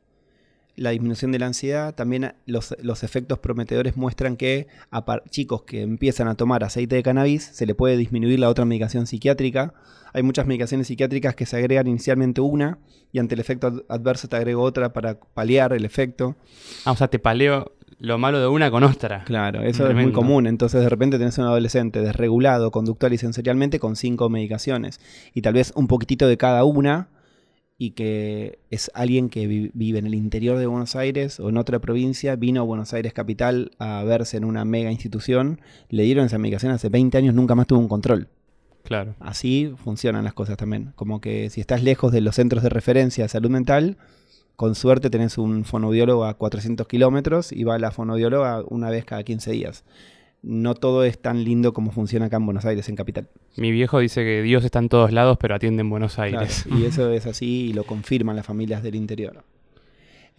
La disminución de la ansiedad, también los, los efectos prometedores muestran que a chicos que empiezan a tomar aceite de cannabis se le puede disminuir la otra medicación psiquiátrica. Hay muchas medicaciones psiquiátricas que se agregan inicialmente una y ante el efecto ad- adverso te agrego otra para paliar el efecto. Ah, o sea, te paleo lo malo de una con otra. Claro, eso es muy común. Entonces de repente tenés un adolescente desregulado conductual y sensorialmente con cinco medicaciones y tal vez un poquitito de cada una y que es alguien que vi- vive en el interior de Buenos Aires o en otra provincia, vino a Buenos Aires capital a verse en una mega institución, le dieron esa medicación hace 20 años, nunca más tuvo un control. Claro. Así funcionan las cosas también. Como que si estás lejos de los centros de referencia de salud mental, con suerte tenés un fonoaudiólogo a 400 kilómetros y va la fonoaudióloga una vez cada 15 días. No todo es tan lindo como funciona acá en Buenos Aires, en Capital. Mi viejo dice que Dios está en todos lados, pero atiende en Buenos Claro, Aires. y eso es así y lo confirman las familias del interior.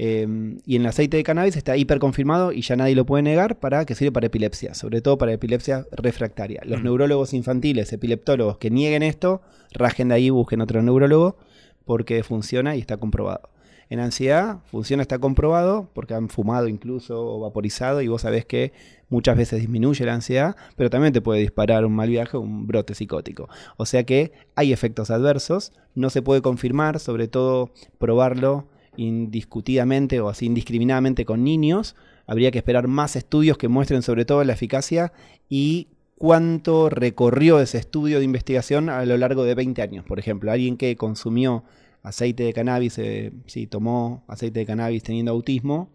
Eh, y en el aceite de cannabis está hiperconfirmado y ya nadie lo puede negar para que sirve para epilepsia, sobre todo para epilepsia refractaria. Los Mm. neurólogos infantiles, epileptólogos que nieguen esto, rajen de ahí y busquen otro neurólogo porque funciona y está comprobado. En ansiedad funciona, está comprobado porque han fumado incluso o vaporizado y vos sabés que muchas veces disminuye la ansiedad, pero también te puede disparar un mal viaje un brote psicótico. O sea que hay efectos adversos, no se puede confirmar, sobre todo probarlo indiscutidamente o así indiscriminadamente con niños. Habría que esperar más estudios que muestren sobre todo la eficacia y cuánto recorrió ese estudio de investigación a lo largo de 20 años. Por ejemplo, alguien que consumió aceite de cannabis, eh, sí, tomó aceite de cannabis teniendo autismo,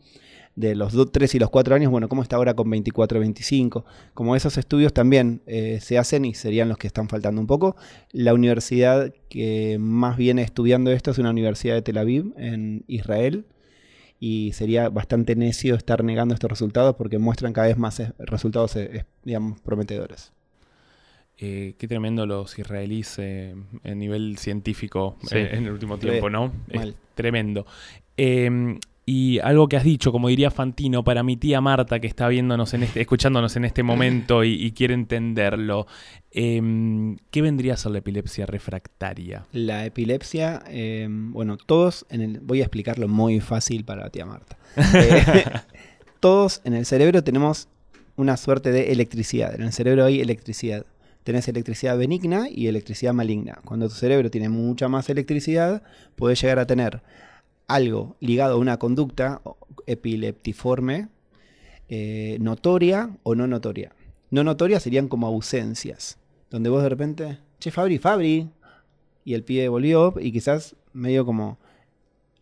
de los 3 y los 4 años, bueno, ¿cómo está ahora con 24, 25? Como esos estudios también eh, se hacen y serían los que están faltando un poco. La universidad que más viene estudiando esto es una universidad de Tel Aviv, en Israel, y sería bastante necio estar negando estos resultados porque muestran cada vez más eh, resultados, digamos, prometedores. Eh, qué tremendo los israelíes eh, a nivel científico Sí. eh, en el último tiempo, ¿no? Es tremendo. Eh, y algo que has dicho, como diría Fantino, para mi tía Marta que está viéndonos en este, escuchándonos en este momento y, y quiere entenderlo, eh, ¿qué vendría a ser la epilepsia refractaria? La epilepsia, eh, bueno, todos, en el, voy a explicarlo muy fácil para la tía Marta. Eh, todos en el cerebro tenemos una suerte de electricidad. En el cerebro hay electricidad. Tenés electricidad benigna y electricidad maligna. Cuando tu cerebro tiene mucha más electricidad, puedes llegar a tener algo ligado a una conducta epileptiforme, eh, notoria o no notoria. No notoria serían como ausencias, donde vos de repente, che, Fabri, Fabri, y el pibe volvió y quizás medio como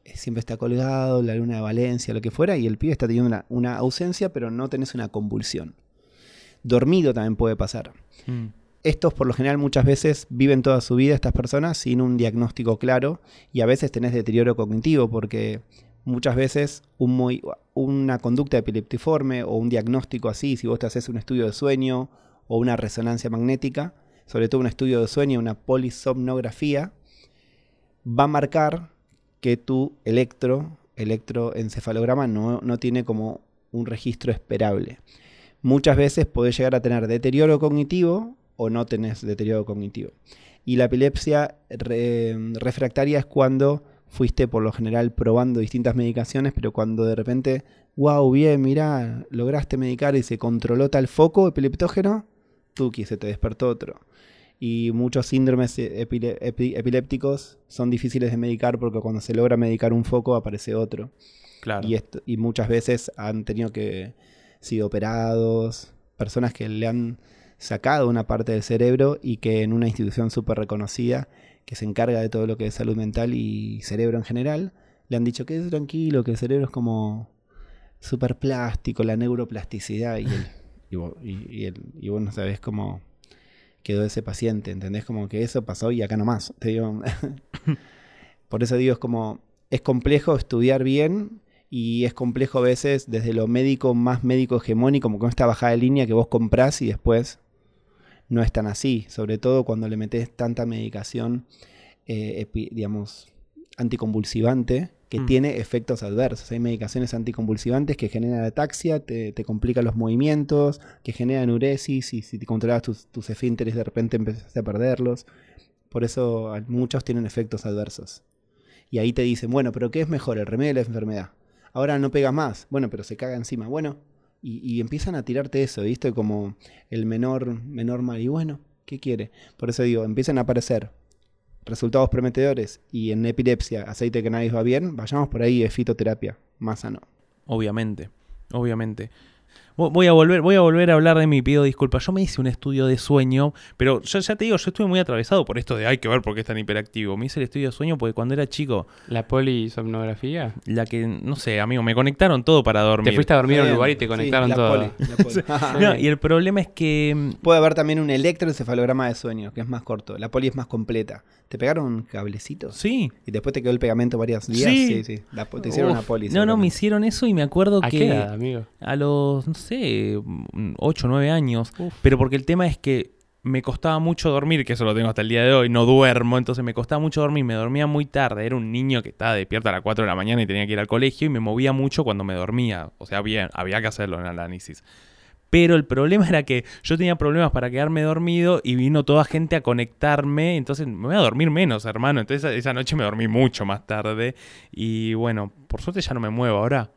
eh, siempre está colgado, la luna de Valencia, lo que fuera, y el pibe está teniendo una, una ausencia, pero no tenés una convulsión. Dormido también puede pasar. Mm. Estos por lo general muchas veces viven toda su vida estas personas sin un diagnóstico claro y a veces tenés deterioro cognitivo porque muchas veces una conducta epileptiforme o un diagnóstico así, si vos te haces un estudio de sueño o una resonancia magnética, sobre todo un estudio de sueño, una polisomnografía, va a marcar que tu electro, electroencefalograma no, no tiene como un registro esperable. Muchas veces podés llegar a tener deterioro cognitivo o no tenés deterioro cognitivo. Y la epilepsia re- refractaria es cuando fuiste por lo general probando distintas medicaciones, pero cuando de repente, wow, bien, mirá, lograste medicar y se controló tal foco epileptógeno, tuki, se te despertó otro. Y muchos síndromes epile- epi- epilépticos son difíciles de medicar porque cuando se logra medicar un foco aparece otro. Claro. Y, esto- y muchas veces han tenido que sido operados, personas que le han sacado una parte del cerebro y que en una institución súper reconocida que se encarga de todo lo que es salud mental y cerebro en general, le han dicho que es tranquilo, que el cerebro es como súper plástico, la neuroplasticidad y, el, y, vos, no sabés cómo quedó ese paciente, ¿entendés? Como que eso pasó y acá nomás. Te digo. Por eso digo, es como, es complejo estudiar bien y es complejo a veces desde lo médico más médico hegemónico, como con esta bajada de línea que vos comprás y después no es tan así, sobre todo cuando le metes tanta medicación, eh, digamos, anticonvulsivante, que mm. tiene efectos adversos. Hay medicaciones anticonvulsivantes que generan ataxia, te, te complican los movimientos, que generan uresis y si te controlas tus, tus esfínteres de repente empezaste a perderlos. Por eso muchos tienen efectos adversos. Y ahí te dicen, bueno, pero ¿qué es mejor, el remedio o la enfermedad? Ahora no pega más, bueno, pero se caga encima. Bueno, y, empiezan a tirarte eso, ¿viste? Como el menor, menor mal. Y bueno, ¿qué quiere? Por eso digo, empiezan a aparecer resultados prometedores y en epilepsia, aceite que nadie va bien, vayamos por ahí, es fitoterapia, más sano. Obviamente, obviamente. Voy a volver, voy a volver a hablar de mi pido disculpas. Yo me hice un estudio de sueño, pero yo ya te digo, yo estuve muy atravesado por esto de hay que ver por qué es tan hiperactivo. Me hice el estudio de sueño porque cuando era chico. ¿La polisomnografía? La que, no sé, amigo, me conectaron todo para dormir. Te fuiste a dormir en un lugar y te conectaron todo. y el problema es que. Mm, Puede haber también un electroencefalograma de sueño, que es más corto. La poli es más completa. ¿Te pegaron un cablecito? Sí. ¿Y después te quedó el pegamento varios días? Sí, sí. te hicieron una poli. No, no, me hicieron eso y me acuerdo ¿A que. Qué edad, amigo? A los, no sé, 8 o 9 años. Pero porque el tema es que me costaba mucho dormir, que eso lo tengo hasta el día de hoy, no duermo, entonces me costaba mucho dormir, me dormía muy tarde, era un niño que estaba despierto a las 4 de la mañana y tenía que ir al colegio y me movía mucho cuando me dormía, o sea, bien, había que hacerlo en el análisis. Pero el problema era que yo tenía problemas para quedarme dormido y vino toda gente a conectarme. Entonces me voy a dormir menos, hermano. Entonces esa noche me dormí mucho más tarde. Y bueno, por suerte ya no me muevo ahora.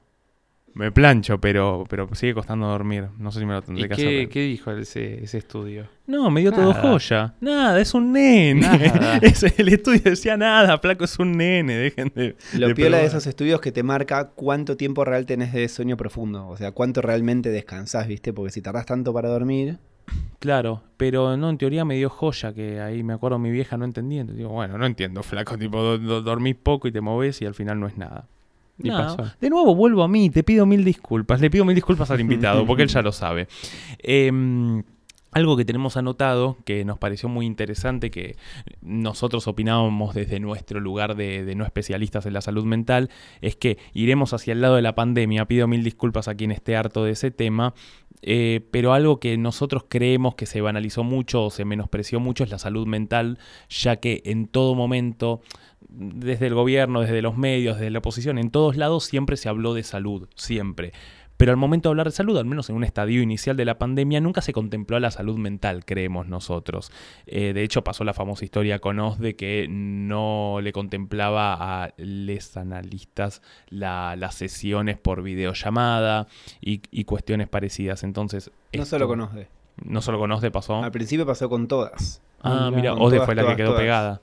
Me plancho, pero, pero sigue costando dormir. No sé si me lo tendré que qué, hacer. ¿Qué dijo ese, ese estudio? No, me dio todo joya. Nada, es un nene. el estudio decía nada, Placo es un nene. Dejen de. Lo piola de esos estudios que te marca cuánto tiempo real tenés de sueño profundo. O sea, cuánto realmente descansás, ¿viste? Porque si tardás tanto para dormir. Claro, pero no, en teoría me dio joya, que ahí me acuerdo mi vieja no entendía. Entonces digo, bueno, no entiendo, flaco, tipo, dormís poco y te moves y al final no es nada. De nuevo vuelvo a mí, te pido mil disculpas, le pido mil disculpas al invitado, porque él ya lo sabe. Em, algo que tenemos anotado, que nos pareció muy interesante, que nosotros opinábamos desde nuestro lugar de, no especialistas en la salud mental, es que iremos hacia el lado de la pandemia. Pido mil disculpas a quien esté harto de ese tema, eh, pero algo que nosotros creemos que se banalizó mucho o se menospreció mucho es la salud mental, ya que en todo momento desde el gobierno, desde los medios, desde la oposición, en todos lados siempre se habló de salud, siempre. Pero al momento de hablar de salud, al menos en un estadio inicial de la pandemia, nunca se contempló a la salud mental, creemos nosotros. Eh, de hecho, pasó la famosa historia con Oz de que no le contemplaba a los analistas las sesiones por videollamada y, cuestiones parecidas. Entonces. No solo con OSDE. No solo con OSDE pasó. Al principio pasó con todas. Ah, mira, OSDE fue la que quedó pegada.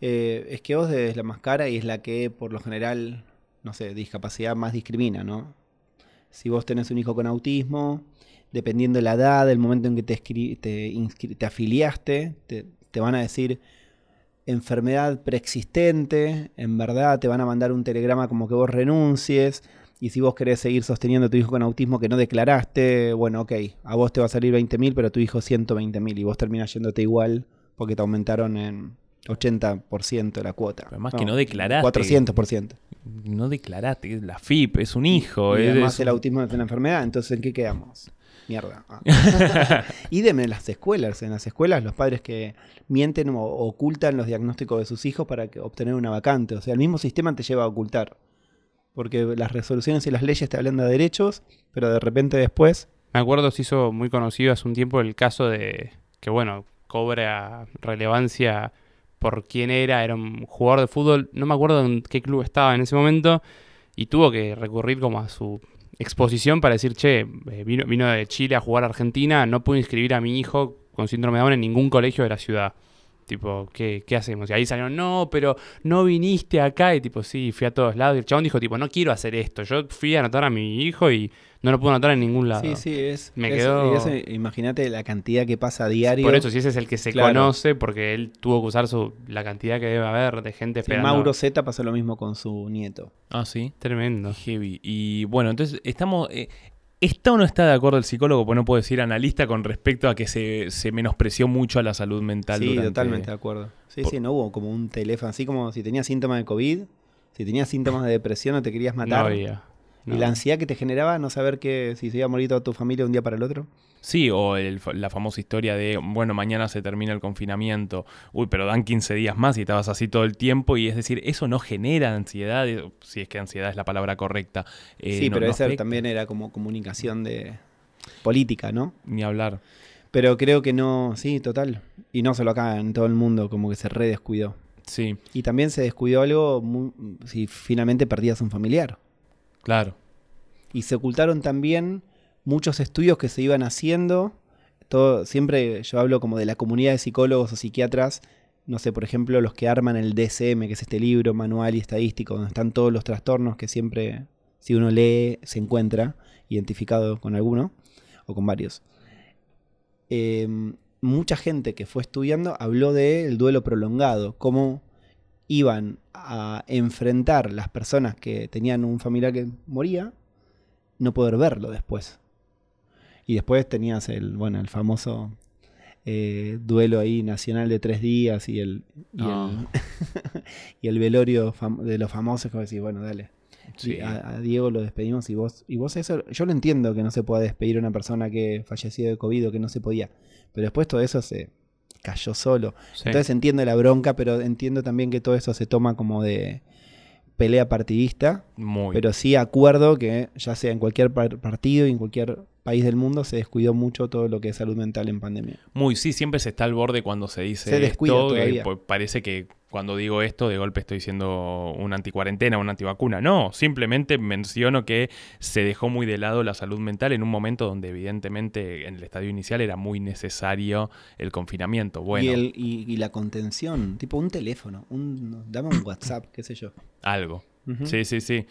Eh, es que OSDE es la más cara y es la que por lo general, no sé, discapacidad más discrimina, ¿no? Si vos tenés un hijo con autismo, dependiendo de la edad, del momento en que te, te, te afiliaste, te, van a decir enfermedad preexistente, en verdad te van a mandar un telegrama como que vos renuncies, y si vos querés seguir sosteniendo a tu hijo con autismo que no declaraste, bueno, ok, a vos te va a salir 20.000, pero tu hijo 120.000 y vos terminás yéndote igual porque te aumentaron en 80% la cuota. Además que no declaraste. 400%. No declaraste, la FIP es un hijo. Y, además el autismo es una enfermedad, entonces ¿en qué quedamos? Mierda. Ah. y en las escuelas. En las escuelas los padres que mienten o ocultan los diagnósticos de sus hijos para obtener una vacante. O sea, el mismo sistema te lleva a ocultar. Porque las resoluciones y las leyes te hablan de derechos, pero de repente después... Me acuerdo, se hizo muy conocido hace un tiempo el caso de que, bueno, cobra relevancia por quién era, era un jugador de fútbol, no me acuerdo en qué club estaba en ese momento, y tuvo que recurrir como a su exposición para decir, che, eh, vino, vino de Chile a jugar a Argentina, no puedo inscribir a mi hijo con síndrome de Down en ningún colegio de la ciudad. Tipo, ¿qué, ¿qué hacemos? Y ahí salieron, no, pero no viniste acá. Y tipo, sí, fui a todos lados. Y el chabón dijo, tipo, no quiero hacer esto. Yo fui a anotar a mi hijo y no lo puedo anotar en ningún lado. Sí, sí, es. Me es- quedó- eso, imagínate la cantidad que pasa a diario. Por eso, si ese es el que se Claro. conoce, porque él tuvo que usar su, la cantidad que debe haber de gente Sí, esperando. Mauro Z pasó lo mismo con su nieto. Ah, sí. Tremendo. Heavy. Y bueno, entonces estamos. eh, ¿Está o no está de acuerdo el psicólogo? Pues no puedo decir analista con respecto a que se, se menospreció mucho a la salud mental. Sí, durante- totalmente de acuerdo. Sí, Por- sí, no hubo como un teléfono, así como si tenías síntomas de COVID, si tenías síntomas de depresión o te querías No matar. Y la ansiedad que te generaba no saber que si se iba a morir toda tu familia de un día para el otro. Sí, o el la famosa historia de, bueno, mañana se termina el confinamiento, uy, pero dan 15 días más y estabas así todo el tiempo, y es decir, eso no genera ansiedad, eh, si es que ansiedad es la palabra correcta. eh, sí, no- pero no esa afecta, también era como comunicación de política, ¿no? Ni hablar. Pero creo que no, sí, total. Y no solo acá, en todo el mundo, como que se redescuidó. Sí, Y también se descuidó algo si finalmente perdías un familiar. Claro. Y se ocultaron también muchos estudios que se iban haciendo. Todo, siempre yo hablo como de la comunidad de psicólogos o psiquiatras. No sé, por ejemplo, los que arman el DSM, que es este libro manual y estadístico, donde están todos los trastornos que siempre, si uno lee, se encuentra identificado con alguno o con varios. Eh, mucha gente que fue estudiando habló del duelo prolongado, cómo iban a enfrentar las personas que tenían un familiar que moría, no poder verlo después. Y después tenías el, bueno, el famoso eh, duelo ahí nacional de tres días y el, y Ah. el, y el velorio de los famosos que vos decís, bueno, dale. Sí. Y A, a Diego lo despedimos y vos, y vos eso, yo lo entiendo que no se pueda despedir a una persona que falleció de COVID o que no se podía, pero después todo eso se cayó solo. Sí. Entonces entiendo la bronca, pero entiendo también que todo eso se toma como de pelea partidista, Muy. pero sí acuerdo que ya sea en cualquier par- partido y en cualquier país del mundo se descuidó mucho todo lo que es salud mental en pandemia. Muy, sí, siempre se está al borde cuando se dice Se descuida esto, que, parece que cuando digo esto, de golpe estoy siendo un anticuarentena, un antivacuna. No, simplemente menciono que se dejó muy de lado la salud mental en un momento donde evidentemente en el estadio inicial era muy necesario el confinamiento. Bueno, Y, el, y, y la contención, tipo un teléfono, un, dame un WhatsApp, qué sé yo. algo. Sí, sí, sí.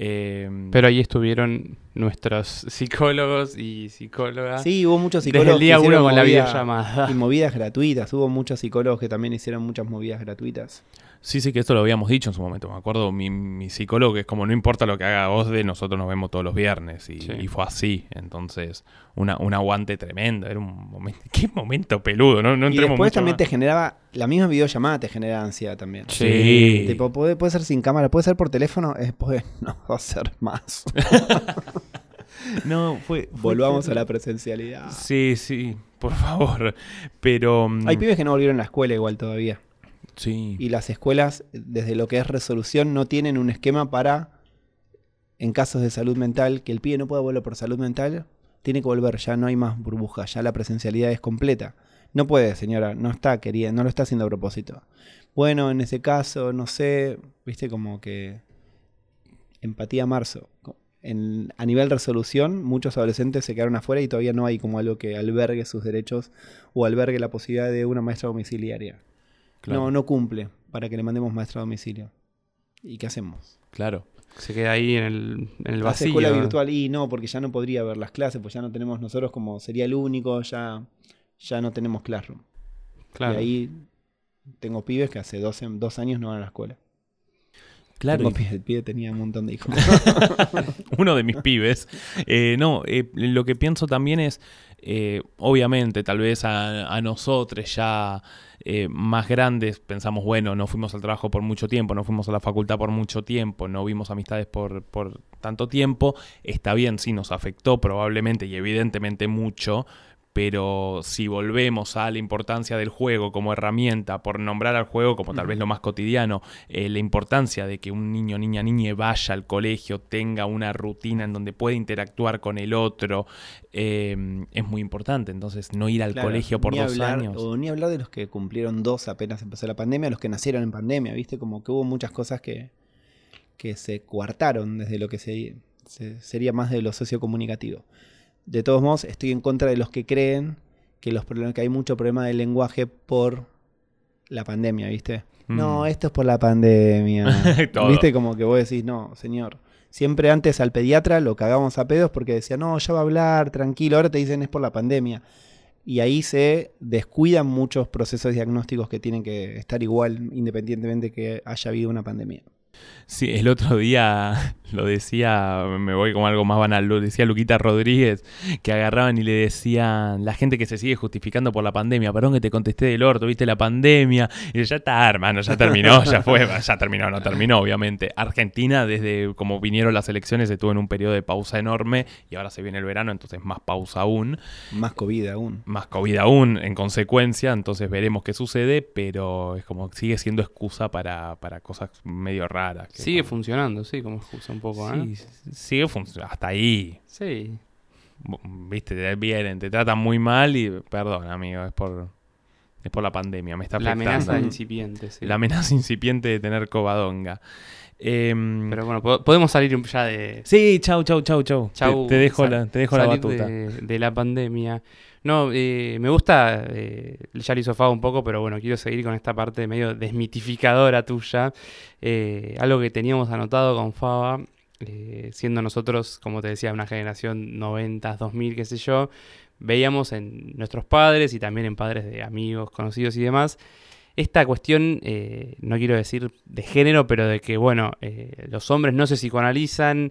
Eh, Pero ahí estuvieron nuestros psicólogos y psicólogas. Sí, hubo muchos Desde psicólogos el día que uno con la movida- videollamada. Y movidas gratuitas. Hubo muchos psicólogos que también hicieron muchas movidas gratuitas. Sí, sí, que esto lo habíamos dicho en su momento. Me acuerdo, mi, mi psicólogo, que es como no importa lo que haga Osde, nosotros nos vemos todos los viernes. Y, Sí. y fue así. Entonces, una, un aguante tremendo. Era un momento. Qué momento peludo, ¿no? No Y entremos después mucho también más. te generaba, la misma videollamada te genera ansiedad también. Sí. Tipo, puede, puede ser sin cámara, puede ser por teléfono, eh, pues no va a ser más. No, fue. fue Volvamos a la presencialidad. Sí, sí, por favor. Pero. mm, Hay pibes que no volvieron a la escuela igual todavía. Y las escuelas, desde lo que es resolución, no tienen un esquema para, en casos de salud mental, que el pibe no pueda volver por salud mental, tiene que volver, ya no hay más burbujas, ya la presencialidad es completa. No puede, señora, no está queriendo, no lo está haciendo a propósito. Bueno, en ese caso, no sé, viste como que empatía marzo. En, a nivel resolución, muchos adolescentes se quedaron afuera y todavía no hay como algo que albergue sus derechos o albergue la posibilidad de una maestra domiciliaria. Claro, No, no cumple para que le mandemos maestra a domicilio. ¿Y qué hacemos? Claro. Se queda ahí en el, en el vacío. escuela virtual y no, porque ya no podría ver las clases, pues ya no tenemos nosotros como sería el único, ya, ya no tenemos Classroom. Claro. Y ahí tengo pibes que hace dos, dos años no van a la escuela. Claro. Tengo y- pibes, el pibe tenía un montón de hijos. uno de mis pibes. Eh, no, eh, lo que pienso también es, eh, obviamente, tal vez a, a nosotros ya eh, más grandes pensamos, bueno, no fuimos al trabajo por mucho tiempo, no fuimos a la facultad por mucho tiempo, no vimos amistades por, por tanto tiempo. Está bien, sí, nos afectó probablemente y evidentemente mucho. Pero si volvemos a la importancia del juego como herramienta, por nombrar al juego como tal vez lo más cotidiano, eh, la importancia de que un niño, niña, niña vaya al colegio, tenga una rutina en donde pueda interactuar con el otro, eh, es muy importante. Entonces, no ir al Claro, colegio por dos hablar- años. O ni hablar de los que cumplieron dos apenas empezó la pandemia, los que nacieron en pandemia, ¿viste? Como que hubo muchas cosas que, que se coartaron desde lo que se, se- sería más de lo sociocomunicativo. De todos modos, estoy en contra de los que creen que, los problemas, que hay mucho problema del lenguaje por la pandemia, ¿viste? Mm. No, esto es por la pandemia. ¿Viste? Como que vos decís, no, señor. Siempre antes al pediatra lo cagamos a pedos porque decía, no, ya va a hablar, tranquilo. Ahora te dicen es por la pandemia. Y ahí se descuidan muchos procesos diagnósticos que tienen que estar igual, independientemente que haya habido una pandemia. Sí, el otro día lo decía, me voy como algo más banal, lo decía Luquita Rodríguez, que agarraban y le decían, la gente que se sigue justificando por la pandemia, perdón que te contesté del orto, viste la pandemia, y ya está, hermano, ya terminó, ya fue, ya terminó, no terminó, obviamente. Argentina, desde como vinieron las elecciones, estuvo en un periodo de pausa enorme, y ahora se viene el verano, entonces más pausa aún, Más COVID aún. más COVID aún en consecuencia, entonces veremos qué sucede, pero es como sigue siendo excusa para, para cosas medio raras. Que Sigue como- funcionando, sí, como excusa un poco, ¿eh? Sí, sigue funcionando. Hasta ahí. Sí. Viste, te vienen, te tratan muy mal y perdón, amigo, es por es por la pandemia, me está La afectando. amenaza incipiente, sí. La amenaza incipiente de tener covadonga. Em, Pero bueno, po- podemos salir ya de, sí, chau, chau, chau, chau. Chau, te, te dejo la, te dejo la batuta. De, de la pandemia. No, eh, me gusta, eh, ya lo hizo Fabo un poco, pero bueno, quiero seguir con esta parte medio desmitificadora tuya. Eh, algo que teníamos anotado con Faba, eh, siendo nosotros, como te decía, una generación 90, 2000, qué sé yo, veíamos en nuestros padres y también en padres de amigos, conocidos y demás, esta cuestión, no quiero decir de género, pero de que, bueno, los hombres no se psicoanalizan,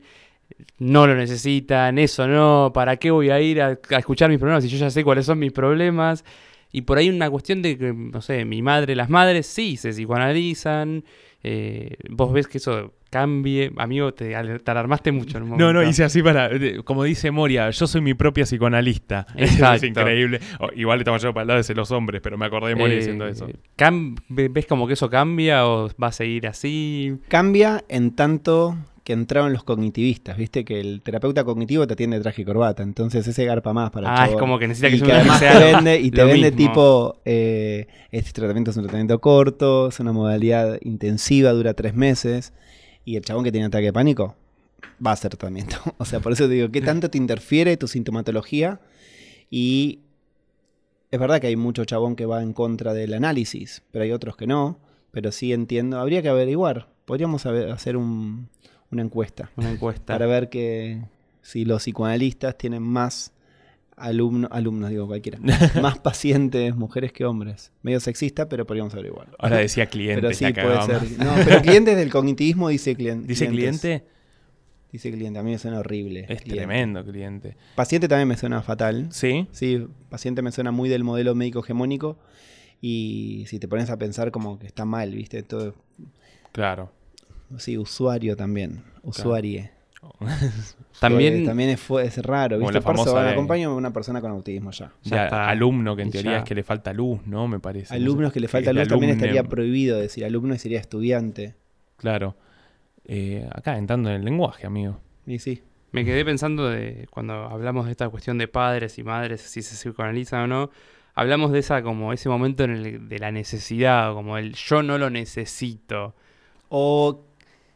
no lo necesitan, eso no, ¿para qué voy a ir a, a escuchar mis problemas si yo ya sé cuáles son mis problemas? Y por ahí una cuestión de que, no sé, mi madre, las madres sí se psicoanalizan, eh, vos ves que eso cambie, amigo, te, al- te alarmaste mucho en un No, momento. no, hice así para. Como dice Moria, yo soy mi propia psicoanalista. Exacto. es increíble. O, igual estamos yo para el lado de los hombres, pero me acordé de Moria Eh, diciendo eso. ¿Ves como que eso cambia o va a seguir así? Cambia en tanto que entraron los cognitivistas, viste que el terapeuta cognitivo te atiende de traje y corbata, entonces ese garpa más para el Ah, es como que necesita que y que además sea te lo- vende, y te vende mismo. tipo, eh, este tratamiento es un tratamiento corto, es una modalidad intensiva, dura tres meses, y el chabón que tiene ataque de pánico va a hacer tratamiento. O sea, por eso te digo, ¿qué tanto te interfiere tu sintomatología? Y es verdad que hay mucho chabón que va en contra del análisis, pero hay otros que no, pero sí entiendo, habría que averiguar, podríamos hacer un- una encuesta Una encuesta. para ver que si los psicoanalistas tienen más alumnos, alumnos digo cualquiera, más pacientes mujeres que hombres. Medio sexista, pero podríamos averiguarlo. Ahora decía cliente, pero sí puede ser. No, pero clientes del cognitivismo dice cliente. ¿Dice cliente? Dice cliente, a mí me suena horrible. Es cliente. tremendo cliente. Paciente también me suena fatal. ¿Sí? Sí, paciente me suena muy del modelo médico hegemónico. Y si te pones a pensar como que está mal, ¿viste? Todo, Claro. Sí, usuario también. Usuarie. También, también es, es raro, ¿viste? la famosa Perso, de- acompaño a una persona con autismo ya. Ya Ya, está. alumno, que en teoría ya. es que le falta luz, ¿no? Me parece. no sé. Alumnos que le falta luz también estaría prohibido decir alumno y sería estudiante. Claro. Eh, acá entrando en el lenguaje, amigo. Y sí. me quedé pensando de cuando hablamos de esta cuestión de padres y madres, si se psicoanalizan o no, hablamos de esa como ese momento en el, de la necesidad, como el yo no lo necesito. O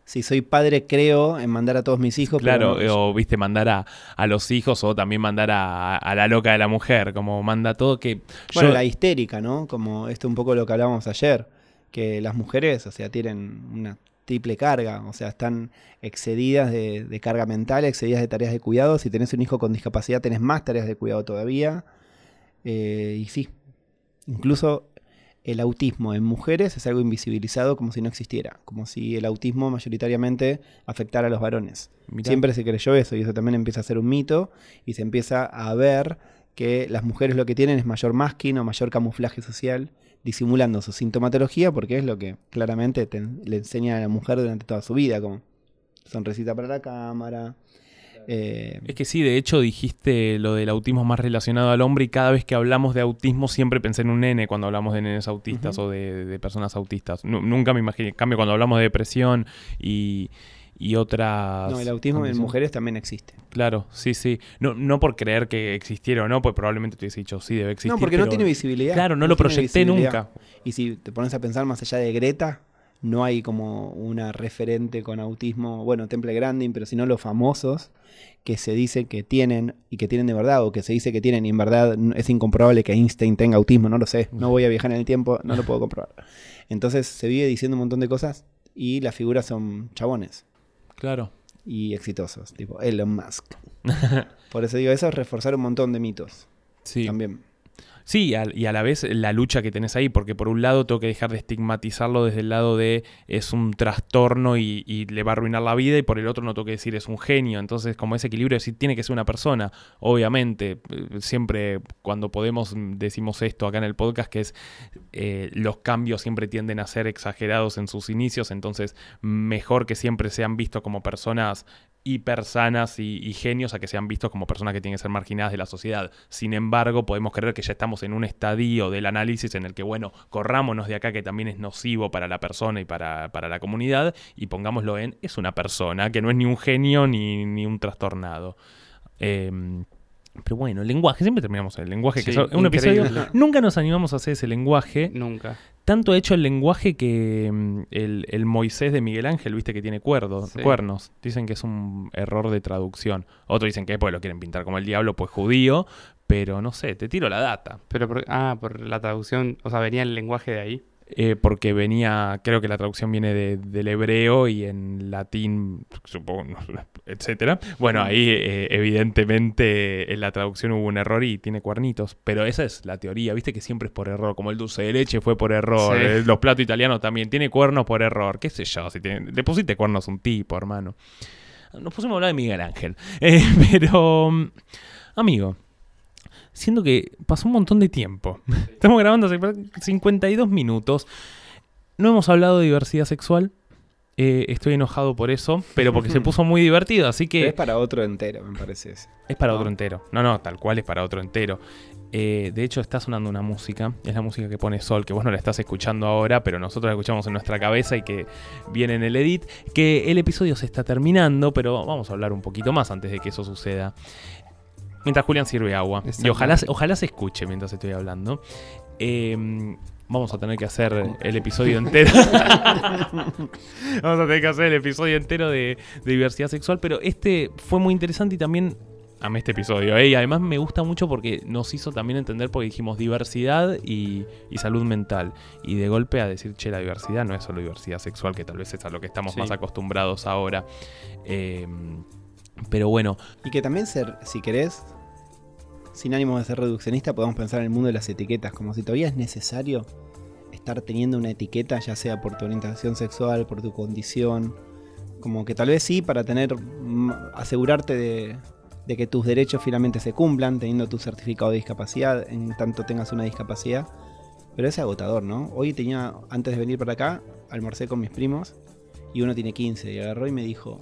si soy padre, creo en mandar a todos mis hijos. Claro, pero no- o viste, mandar a, a los hijos o también mandar a, a la loca de la mujer, como manda todo que... Bueno, yo- la histérica, ¿no? Como esto un poco lo que hablábamos ayer, que las mujeres, o sea, tienen una triple carga, o sea, están excedidas de, de carga mental, excedidas de tareas de cuidado. Si tenés un hijo con discapacidad, tenés más tareas de cuidado todavía. Eh, y sí, incluso el autismo en mujeres es algo invisibilizado como si no existiera, como si el autismo mayoritariamente afectara a los varones. mirá, Siempre se creyó eso y eso también empieza a ser un mito y se empieza a ver que las mujeres lo que tienen es mayor masking o mayor camuflaje social, disimulando su sintomatología porque es lo que claramente te- le enseña a la mujer durante toda su vida, como sonrisita para la cámara. Eh, Es que sí, de hecho dijiste lo del autismo más relacionado al hombre y cada vez que hablamos de autismo siempre pensé en un nene cuando hablamos de nenes autistas o de, de personas autistas. Nu- nunca me imaginé. En cambio, cuando hablamos de depresión y, y otras... no, el autismo en mujeres también existe. Claro, sí, sí. No, no por creer que existiera o no, pues probablemente te hubiese dicho sí, debe existir. no, porque no tiene visibilidad. Claro, no, lo tiene proyecté nunca. Y si te pones a pensar más allá de Greta, no hay como una referente con autismo, bueno, Temple Grandin, pero sino los famosos que se dice que tienen y que tienen de verdad, o que se dice que tienen y en verdad es incomprobable que Einstein tenga autismo, no lo sé, no voy a viajar en el tiempo, no lo puedo comprobar. Entonces se vive diciendo un montón de cosas y las figuras son chabones Claro. y exitosos, tipo Elon Musk. Por eso digo, eso es reforzar un montón de mitos Sí. también. Sí, y a, la vez la lucha que tenés ahí, porque por un lado tengo que dejar de estigmatizarlo desde el lado de es un trastorno y, y le va a arruinar la vida, y por el otro no tengo que decir es un genio. Entonces, como ese equilibrio, sí tiene que ser una persona, obviamente. eh, Siempre cuando podemos mm, decimos esto acá en el podcast, que es eh, los cambios siempre tienden a ser exagerados en sus inicios, entonces mejor que siempre sean vistos como personas hiper sanas y, y genios a que sean vistos como personas que tienen que ser marginadas de la sociedad. Sin embargo, podemos creer que ya estamos en un estadio del análisis en el que, bueno, corrámonos de acá que también es nocivo para la persona y para, para la comunidad y pongámoslo en, es una persona que no es ni un genio ni, ni un trastornado. Em, pero bueno, el lenguaje, siempre terminamos el lenguaje, que Sí, es un episodio... Nunca nos animamos a hacer ese lenguaje. Nunca. Tanto ha hecho el lenguaje que mm, el, el Moisés de Miguel Ángel, viste que tiene cuerdo- Sí. cuernos. Dicen que es un error de traducción. Otros dicen que lo quieren pintar como el diablo, pues judío. Pero no sé, te tiro la data. Pero por, ah, por la traducción, o sea, venía el lenguaje de ahí. Eh, porque venía, creo que la traducción viene de- del hebreo y en latín, supongo, etcétera. Bueno, ahí eh, evidentemente en la traducción hubo un error y tiene cuernitos. Pero esa es la teoría, viste que siempre es por error. Como el dulce de leche fue por error. Sí. eh, los platos italianos también tiene cuernos por error. ¿Qué sé yo? Si tiene- le pusiste cuernos a un tipo, hermano. Nos pusimos a hablar de Miguel Ángel. Pero, mm, amigo, siento que pasó un montón de tiempo. Estamos grabando hace 52 minutos. No hemos hablado de diversidad sexual. Eh, estoy enojado por eso, pero porque se puso muy divertido, así Pero que es para otro entero, me parece. ese. es para No. otro entero. No, no, tal cual es para otro entero. Eh, de hecho, está sonando una música, es la música que pone Sol, que vos no la estás escuchando ahora, pero nosotros la escuchamos en nuestra cabeza y que viene en el edit, que el episodio se está terminando, pero vamos a hablar un poquito más antes de que eso suceda. Mientras Julián sirve agua. Y ojalá, ojalá se escuche mientras estoy hablando. Eh, vamos a tener que hacer el episodio entero. vamos a tener que hacer el episodio entero de, de diversidad sexual, pero este fue muy interesante y también amé este episodio. ¿eh? Y además me gusta mucho porque nos hizo también entender, porque dijimos diversidad y, y salud mental. Y de golpe a decir, che, la diversidad no es solo diversidad sexual, que tal vez es a lo que estamos Sí. más acostumbrados ahora. Eh, pero bueno, Y que también ser, si querés, sin ánimo de ser reduccionista, podemos pensar en el mundo de las etiquetas, como si todavía es necesario estar teniendo una etiqueta, ya sea por tu orientación sexual, por tu condición, como que tal vez sí, para tener, mm, asegurarte de, de que tus derechos finalmente se cumplan, teniendo tu certificado de discapacidad, en tanto tengas una discapacidad, pero es agotador, ¿no? Hoy tenía, antes de venir para acá, almorcé con mis primos, y uno tiene 15, y agarró y me dijo,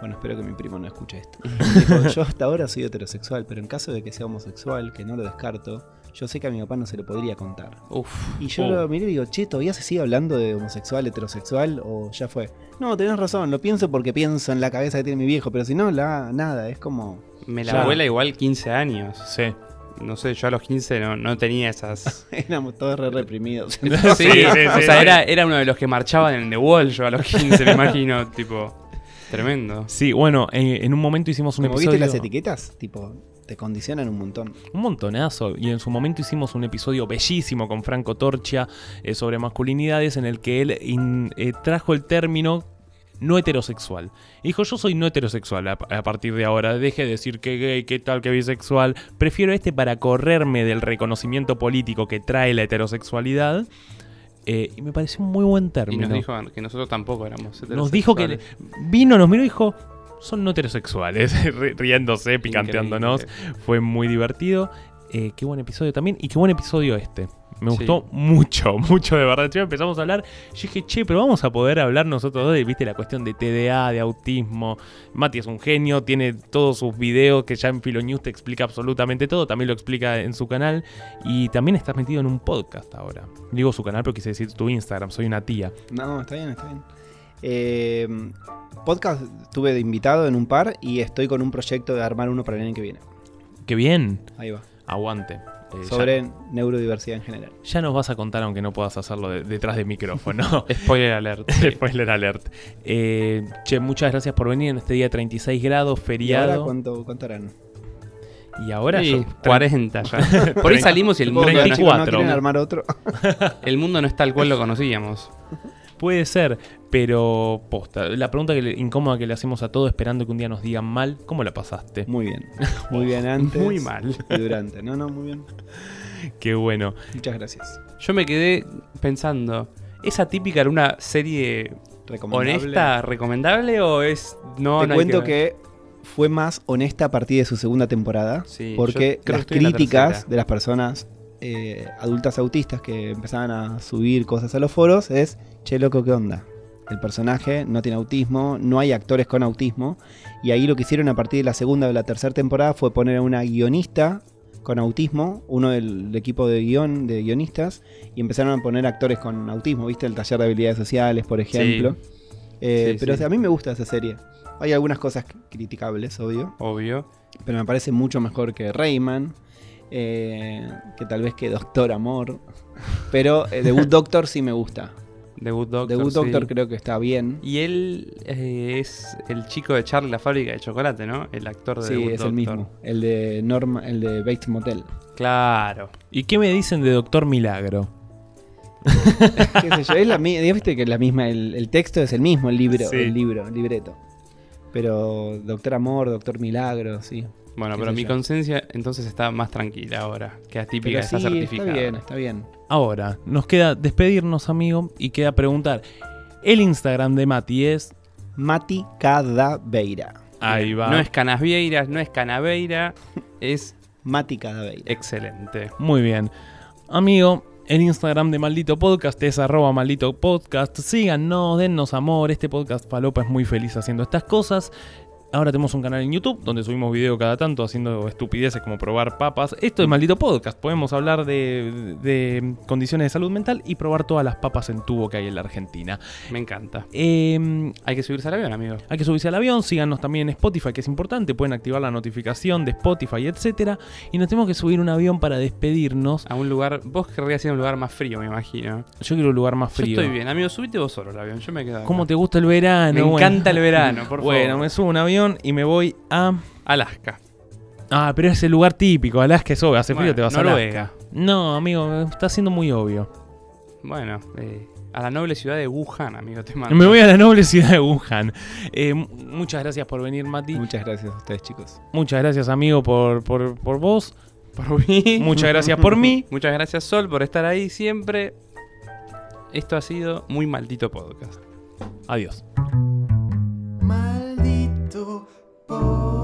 bueno, espero que mi primo no escuche esto. Dijo, yo hasta ahora soy heterosexual, pero en caso de que sea homosexual, que no lo descarto, yo sé que a mi papá no se lo podría contar. Uf. Y yo Oh. lo miré y digo, che, ¿todavía se sigue hablando de homosexual, heterosexual o ya fue? No, tenés razón, lo pienso porque pienso en la cabeza que tiene mi viejo, pero si no, la, nada, es como... Me la Ya. abuela igual 15 años. sí. No sé, yo a los 15 no, no tenía esas... Éramos todos re reprimidos. Sí, Sí, sí, o sea. Era, era uno de los que marchaban en The Wall, yo a los 15, me imagino, tipo... Tremendo. Sí, bueno, eh, en un momento hicimos un ¿Como episodio... viste las etiquetas? Tipo, te condicionan un montón. Un montonazo. Y en su momento hicimos un episodio bellísimo con Franco Torcia eh, sobre masculinidades en el que él in- eh, trajo el término no heterosexual. Y dijo, yo soy no heterosexual a, a partir de ahora. Deje de decir que gay, que tal, que bisexual. Prefiero este para correrme del reconocimiento político que trae la heterosexualidad. Eh, y me pareció un muy buen Y término. nos dijo que nosotros tampoco éramos Nos dijo que heterosexuales. vino, nos miró y dijo, son no heterosexuales, ri- riéndose, picanteándonos. Increíble. Fue muy divertido. Eh, qué buen episodio también. Y qué buen episodio este. Me Sí. gustó mucho, mucho de verdad. Che, empezamos a hablar. Yo dije, che, pero vamos a poder hablar nosotros dos de, viste, la cuestión de TDA, de autismo. Mati es un genio, tiene todos sus videos que ya en Filonews te explica absolutamente todo. También lo explica en su canal. Y también estás metido en un podcast ahora. Digo su canal, pero quise decir tu Instagram. Soy una tía. No, está bien, está bien. Eh, podcast tuve de invitado en un par y estoy con un proyecto de armar uno para el año que viene. Qué bien. Ahí va. Aguante. Eh, ya- sobre neurodiversidad en general. Ya, nos vas a contar, aunque no puedas hacerlo de- detrás de micrófono. Spoiler alert. Spoiler alert. Eh, che, muchas gracias por venir en este día 36 grados, ¿Y ahora feriado. cuánto, cuánto harán? Y ahora Sí, yo- 40 ya. Por ahí salimos y el mundo, no, 34. ¿No quieren armar otro? el mundo no es tal cual lo conocíamos. Puede ser, pero posta. La pregunta que le- incómoda que le hacemos a todos esperando que un día nos digan mal, ¿cómo la pasaste? Muy bien. Muy bien antes. Muy mal. Y durante. No, no, muy bien. Qué bueno. Muchas gracias. Yo me quedé pensando, ¿esa típica era una serie Recomendable. honesta, recomendable o es no Te no cuento que fue más honesta a partir de su segunda temporada. Sí, porque las la críticas de las personas eh, adultas autistas que empezaban a subir cosas a los foros es, che, loco, ¿qué onda? El personaje no tiene autismo, no hay actores con autismo. Y ahí lo que hicieron a partir de la segunda o la tercera temporada fue poner a una guionista con autismo, uno del equipo de guion de guionistas, y empezaron a poner actores con autismo, ¿viste? El taller de habilidades sociales, por ejemplo. Eh, Sí, pero sí. o sea, a mí me gusta esa serie. Hay algunas cosas criticables, obvio Obvio. pero me parece mucho mejor que Rayman, eh, que tal vez que Doctor Amor. Pero eh, The Good Doctor sí me gusta. The Good Doctor. The Good sí. Doctor creo que está bien. Y él eh, es el chico de Charlie la fábrica de chocolate, ¿no? El actor de The Sí, Good es Doctor. el mismo. El de Norma, el de Bates Motel. Claro. ¿Y qué me dicen de Doctor Milagro? ¿Qué sé yo? Es la mi- viste que es la misma, el, el texto es el mismo, el libro, Sí. el libro, el libreto. Pero Doctor Amor, Doctor Milagro, sí. Bueno, pero mi conciencia entonces está más tranquila ahora. Que típica Pero está sí, certificada. está bien, está bien. Ahora, nos queda despedirnos, amigo, y queda preguntar. El Instagram de Mati es. Mati Cadaveira. Ahí va. No es Canasvieiras, no es Canaveira, es Mati Cadaveira. excelente. Muy bien. Amigo, el Instagram de Maldito Podcast es arroba maldito podcast. Síganos, dennos amor. Este podcast Falopa es muy feliz haciendo estas cosas. Ahora tenemos un canal en YouTube donde subimos video cada tanto haciendo estupideces como probar papas. Esto es Maldito Podcast. Podemos hablar de, de condiciones de salud mental y probar todas las papas en tubo que hay en la Argentina. Me encanta. Eh, Hay que subirse al avión, amigo. hay que subirse al avión, síganos también en Spotify, que es importante, pueden activar la notificación de Spotify, etcétera. Y nos tenemos que subir un avión para despedirnos. A un lugar. Vos querrías ir a un lugar más frío, me imagino. Yo quiero un lugar más frío. Yo estoy bien, amigo. Subite vos solo al avión. Yo me quedo. acá. ¿Cómo te gusta el verano? Me Bueno. encanta el verano, por favor. Bueno, me subo un avión y me voy a. Alaska. Ah, pero es el lugar típico. Alaska es obvio. Hace frío, te vas a. Alaska. No, amigo, está siendo muy obvio. Bueno, eh, a la noble ciudad de Wuhan, amigo. Te mando. Me voy a la noble ciudad de Wuhan. Eh, muchas gracias por venir, Mati. Muchas gracias a ustedes, chicos. Muchas gracias, amigo, por, por, por vos. por mí. Muchas gracias por mí. Muchas gracias, Sol, por estar ahí siempre. Esto ha sido muy maldito podcast. Adiós. Oh.